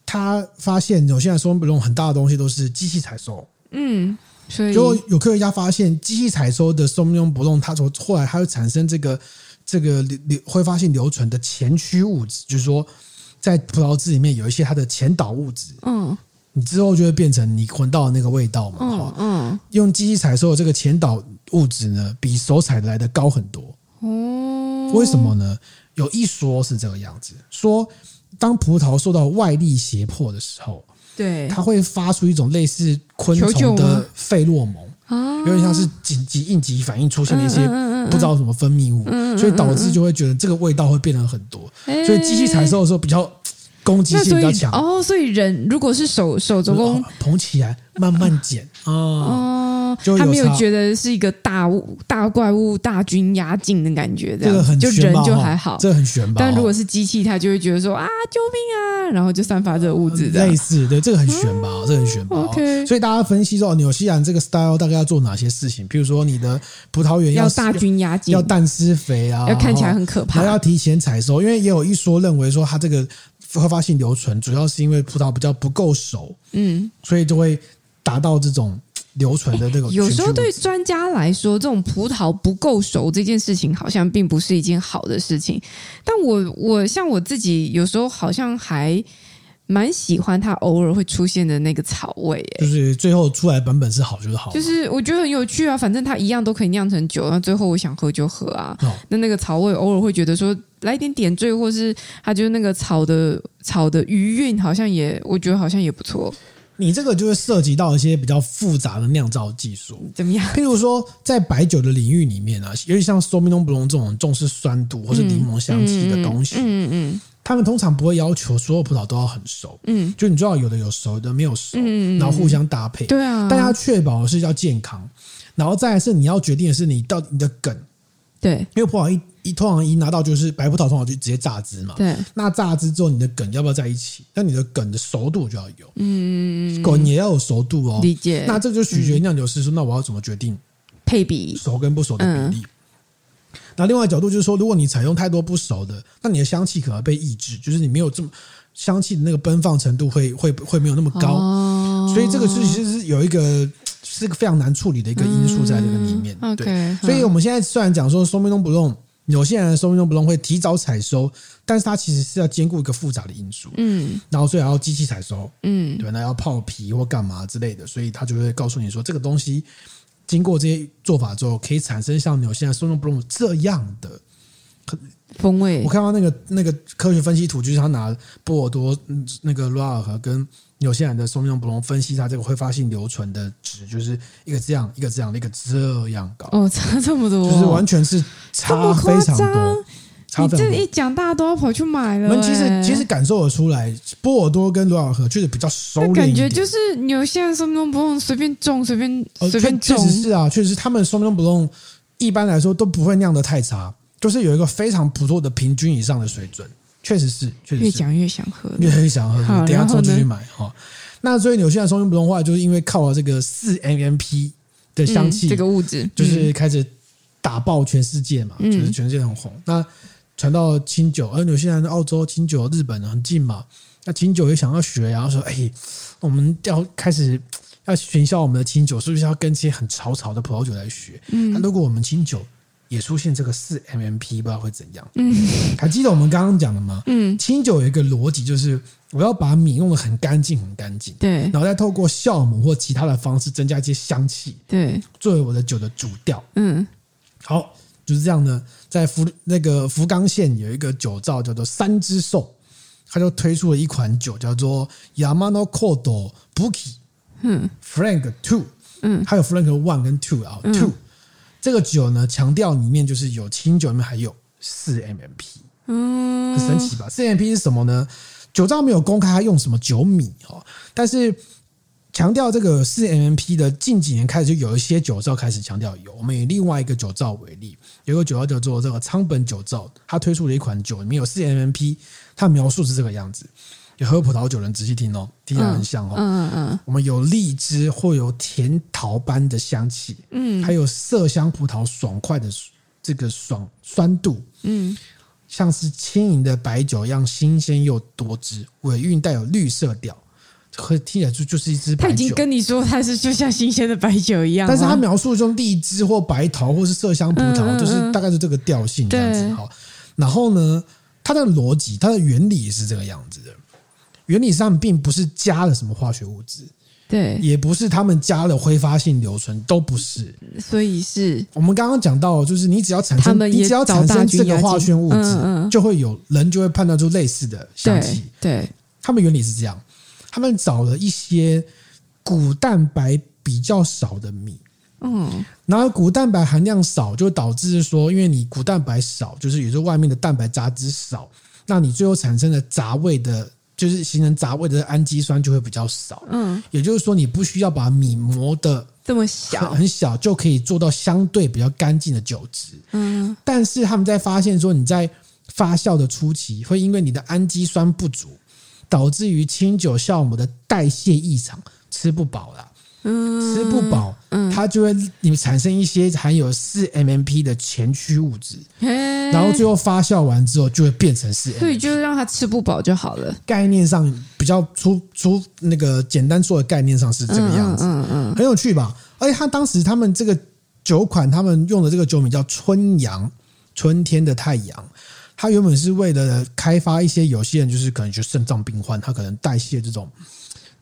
他发现有现在 Sauvignon Blanc 很大的东西都是机器采收，嗯，所以就有科学家发现机器采收的 Sauvignon Blanc 它从后来它会产生这个这个硫挥发性硫醇的前驱物质，就是说在葡萄汁里面有一些它的前导物质，嗯，你之后就会变成你闻到的那个味道嘛，嗯，嗯，用机器采收的这个前导物质呢，比手采的来的高很多，哦，为什么呢？有一说是这个样子，说。当葡萄受到外力胁迫的时候，对，它会发出一种类似昆虫的费洛蒙啊，有点像是紧急应急反应出现的一些不知道什么分泌物，所以导致就会觉得这个味道会变得很多。所以机器采收的时候比较攻击性比较强。哦。所以人如果是手手手工捧起来慢慢剪啊。哦，就他没有差觉得是一个大物、大怪物、大军压境的感觉，这样这个很就人就还好。这个很玄吧？但如果是是机器，它就会觉得说啊，救命啊，然后就散发这个物质的。类似，对，这个很玄吧？这个很玄吧 OK 所以大家分析说，纽西兰这个 style 大概要做哪些事情？比如说，你的葡萄园要大军压境，要氮施肥啊，要看起来很可怕还要提前采收，因为也有一说认为说，它这个挥发性留存主要是因为葡萄比较不够熟，嗯，所以就会达到这种留存的那个。有时候对专家来说，这种葡萄不够熟这件事情，好像并不是一件好的事情。但我我像我自己，有时候好像还蛮喜欢它偶尔会出现的那个草味，哎，就是最后出来版本是好就是好，就是我觉得很有趣啊。反正它一样都可以酿成酒，那最后我想喝就喝啊。哦、那那个草味偶尔会觉得说来一点点缀，或是它就是那个草的草的余韵，好像也我觉得好像也不错。你这个就会涉及到一些比较复杂的酿造技术，怎么样？譬如说，在白酒的领域里面啊，尤其像 Sauvignon Blanc 这种重视酸度或是柠檬香气的东西，嗯嗯，嗯，他们通常不会要求所有葡萄都要很熟，嗯，就你知道有的有熟，有的没有熟，嗯，然后互相搭配，对啊，但要确保的是要健康，然后再来是你要决定的是你到底你的梗，对，因为葡萄一。一通常一拿到就是白葡萄，通常就直接榨汁嘛。对，那榨汁之后，你的梗要不要在一起？那你的梗的熟度就要有，嗯，梗也要有熟度哦。理解。那这就取决于酿酒师说，那我要怎么决定配比熟跟不熟的比例？嗯、那另外角度就是说，如果你采用太多不熟的，那你的香气可能被抑制，就是你没有这么香气的那个奔放程度会会会没有那么高。哦、所以这个是其实是有一个是个非常难处理的一个因素在这个里面。嗯、对，okay, 所以我们现在虽然讲说说明都不用。有些人的寿命都不会提早采收，但是它其实是要兼顾一个复杂的因素，嗯，然后所以还要机器采收，嗯，对，那要泡皮或干嘛之类的，所以他就会告诉你说，这个东西经过这些做法之后，可以产生像纽西兰寿命不用这样的风味。我看到那个那个科学分析图，就是他拿波尔多那个罗尔和跟。纽西兰的松茸布隆分析它这个挥发性留存的值，就是一个这样一个这样的一个这样高哦，差这么多，就是完全是差非常多。你这一讲，大家都要跑去买了。我们其实其实感受得出来，波尔多跟罗尔河确实比较收敛。感觉就是纽西兰松永布隆随便种随便随便种，确实是啊，确实是他们松永布隆一般来说都不会酿的太差，就是有一个非常不错的平均以上的水准。确实是，确实是越讲越想喝，越来越想喝。等下冲出去买哈。那所以纽西兰松永布隆话，就是因为靠了这个四 MMP 的香气、嗯，这个物质就是开始打爆全世界嘛，嗯、就是全世界很红。那传到清酒，而纽西兰、澳洲清酒、日本很近嘛，那清酒也想要学，然后说：“哎，我们要开始要学销我们的清酒，是不是要跟这些很潮潮的葡萄酒来学？”嗯，那如果我们清酒。也出现这个四 MMP，不知道会怎样。嗯，还记得我们刚刚讲的吗？嗯，清酒有一个逻辑，就是我要把米弄得很干净，很干净。对，然后再透过酵母或其他的方式增加一些香气。对，作为我的酒的主调。嗯，好，就是这样呢。在福那个福冈县有一个酒造叫做三之兽，他就推出了一款酒叫做 Yamano Kodo Buki。嗯，Frank Two。嗯，还有 Frank One 跟 Two 啊，Two。这个酒呢，强调里面就是有清酒里面还有四 MMP，嗯，很神奇吧？四 MMP 是什么呢？酒造没有公开它用什么酒米哦，但是强调这个四 MMP 的近几年开始就有一些酒造开始强调有。我们以另外一个酒造为例，有一个酒造叫做这个仓本酒造，它推出了一款酒里面有四 MMP，它描述是这个样子。有喝葡萄酒的人仔细听哦，听起来很像哦。嗯嗯嗯。我们有荔枝或有甜桃般的香气，嗯，还有麝香葡萄爽快的这个爽酸度，嗯，像是轻盈的白酒一样新鲜又多汁，尾韵带有绿色调，喝听起来就就是一支白酒。他已经跟你说它是就像新鲜的白酒一样，但是他描述中荔枝或白桃或是麝香葡萄，就是大概是这个调性这样子哈。然后呢，它的逻辑，它的原理是这个样子的。原理上并不是加了什么化学物质，对，也不是他们加了挥发性留存，都不是。所以是我们刚刚讲到，就是你只要产生，你只要产生这个化学物质，就会有人就会判断出类似的香气。对，他们原理是这样，他们找了一些谷蛋白比较少的米，嗯，然后谷蛋白含量少，就导致说，因为你谷蛋白少，就是也就是外面的蛋白杂质少，那你最后产生的杂味的。就是形成杂味的氨基酸就会比较少，嗯，也就是说你不需要把米磨的这么小很小就可以做到相对比较干净的酒质。嗯，但是他们在发现说，你在发酵的初期，会因为你的氨基酸不足，导致于清酒酵母的代谢异常，吃不饱了。嗯，吃不饱，嗯，它就会你们产生一些含有四 MMP 的前驱物质，然后最后发酵完之后就会变成四 MMP，所以就是让它吃不饱就好了。概念上比较粗粗那个简单说的概念上是这个样子，嗯嗯，很有趣吧？而且他当时他们这个酒款，他们用的这个酒名叫春阳，春天的太阳。它原本是为了开发一些有些人就是可能就肾脏病患，他可能代谢这种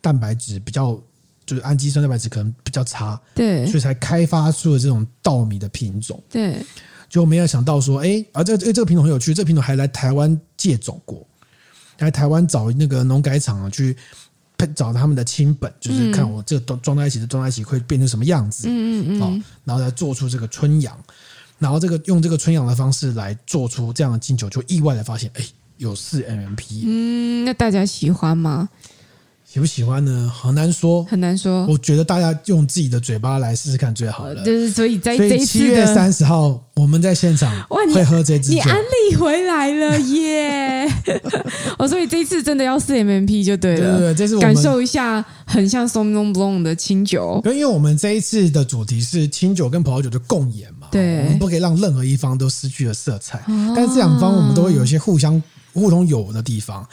蛋白质比较。就是氨基酸蛋白质可能比较差，对，所以才开发出了这种稻米的品种，对。就没有想到说，哎，啊这这这个品种很有趣，这个品种还来台湾借种过，来台湾找那个农改场去找他们的亲本，就是看我这个装在一起的装在一起会变成什么样子，嗯嗯嗯，然后再做出这个春阳，然后这个用这个春阳的方式来做出这样的金酒，就意外的发现，哎，有四 MMP，嗯，那大家喜欢吗？喜不喜欢呢？很难说，很难说。我觉得大家用自己的嘴巴来试试看最好了。就是所以在这一次七月三十号，我们在现场会喝这支酒。你安利回来了耶！[LAUGHS] 哦，所以这一次真的要四 MMP 就对了。对对对，这是我感受一下很像 Sauvignon Blanc 的清酒。因为我们这一次的主题是清酒跟葡萄酒的共演嘛，对，我们不可以让任何一方都失去了色彩。哦、但是这两方我们都会有一些互相互通有的地方。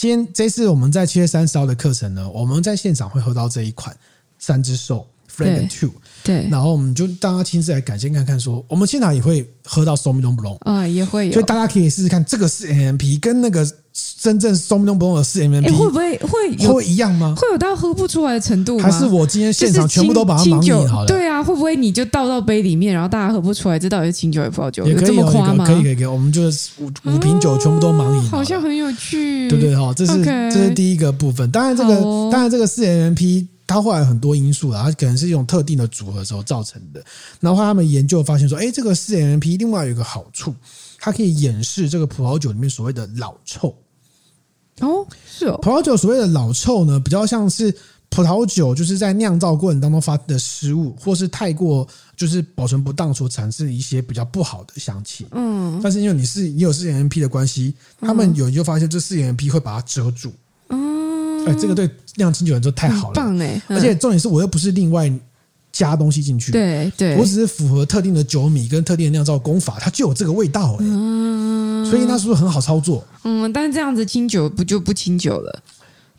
今天这次我们在七月三十号的课程呢，我们在现场会喝到这一款三只兽 Flagon Two，对，然后我们就大家亲自来感谢看看，说我们现场也会喝到 Sauvignon Blanc 啊，也会有，所以大家可以试试看这个是 NMP 跟那个真正 Sauvignon Blanc 的四 MMP 会不会会会一样吗？会有到喝不出来的程度吗？还是我今天现场全部都把它盲饮好了？对啊，会不会你就倒到杯里面，然后大家喝不出来，这到底是清酒还是葡萄酒？也可以这么夸吗？可以可以可以，我们就是五五瓶酒全部都盲饮，好像很有趣，对不对哈，这是这是第一个部分。当然这个当然这个四 MMP。它后来很多因素啦，它可能是一种特定的组合时候造成的。然后他们研究发现说，哎，这个四 MMP 另外有一个好处，它可以掩饰这个葡萄酒里面所谓的老臭。哦，是哦，葡萄酒所谓的老臭呢，比较像是葡萄酒就是在酿造过程当中发生的失误，或是太过就是保存不当所产生的一些比较不好的香气。嗯，但是因为你是你有四 MMP 的关系，他们有研究发现，这四 MMP 会把它遮住。哎，这个对酿清酒人就太好了，棒哎！而且重点是我又不是另外加东西进去，对对，我只是符合特定的酒米跟特定的酿造工法，它就有这个味道哎，所以那是不是很好操作？嗯，但是这样子清酒不就不清酒了？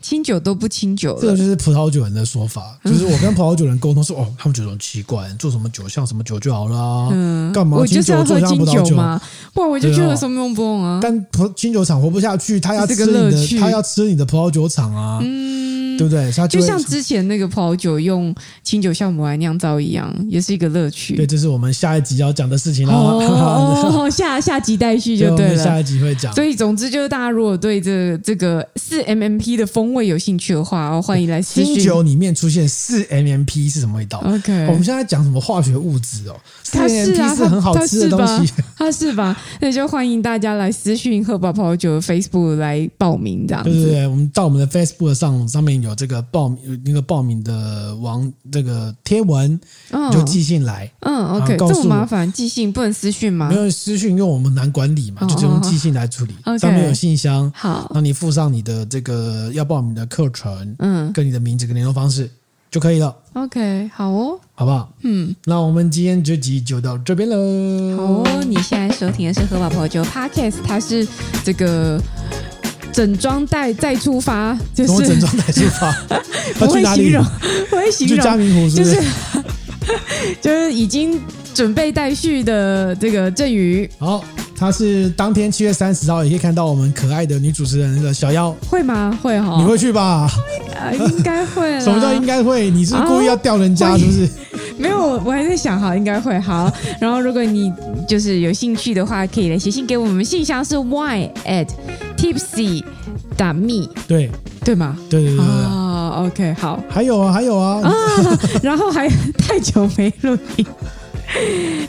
清酒都不清酒了，这个就是葡萄酒人的说法。就是我跟葡萄酒人沟通说，哦，他们觉得很奇怪，做什么酒像什么酒就好了。嗯，干嘛？我就是要喝清酒吗？不然，我就去了什么用不用啊？但葡清酒厂活不下去，他要吃你的，他要吃你的葡萄酒厂啊。嗯。对不对？就像之前那个葡萄酒用清酒酵母来酿造一样，也是一个乐趣。对，这是我们下一集要讲的事情了。哦，[LAUGHS] 下下集待续就对了。下一集会讲。所以，总之就是大家如果对这这个四 MMP 的风味有兴趣的话，欢迎来私酒里面出现四 MMP 是什么味道？OK，我们现在讲什么化学物质哦？四 MMP 是很好吃的东西，它是吧？那就欢迎大家来私讯喝宝泡酒的 Facebook 来报名，这样子。对对对，我们到我们的 Facebook 上上面有这个报名那个报名的网这个贴文，就寄信来。嗯，OK，这么麻烦，寄信不能私讯吗？没有私讯，因为我们难管理嘛，就只用寄信来处理。上面有信箱，好，那你附上你的这个要报名的课程，嗯，跟你的名字跟联络方式就可以了。OK，好哦，好不好？嗯，那我们今天这集就到这边了。好哦，你现在收听的是喝吧葡萄酒 Podcast，它是这个。整装待再出发，就是整装待出发，[LAUGHS] 不会形容，不会形容，去嘉明湖是不是？就是 [LAUGHS] 就是已经准备待续的这个郑宇。好，他是当天七月三十号，也可以看到我们可爱的女主持人的小妖，会吗？会哈？你会去吧？啊，应该会。什么叫应该会？你是故意要钓人家，是不是？没有，我还在想，好，应该会好。然后，如果你就是有兴趣的话，可以来写信给我们，信箱是 wine at tipsy 打 me，对对吗？对对对啊，OK，好。还有啊，还有啊，啊然后还太久没录音。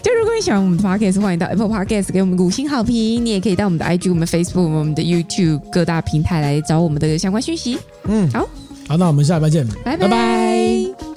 就如果你喜欢我们的 Podcast，欢迎到 Apple Podcast 给我们五星好评。你也可以到我们的 IG、我们 Facebook、我们的 YouTube 各大平台来找我们的相关讯息。嗯，好，好，那我们下礼拜见，拜拜。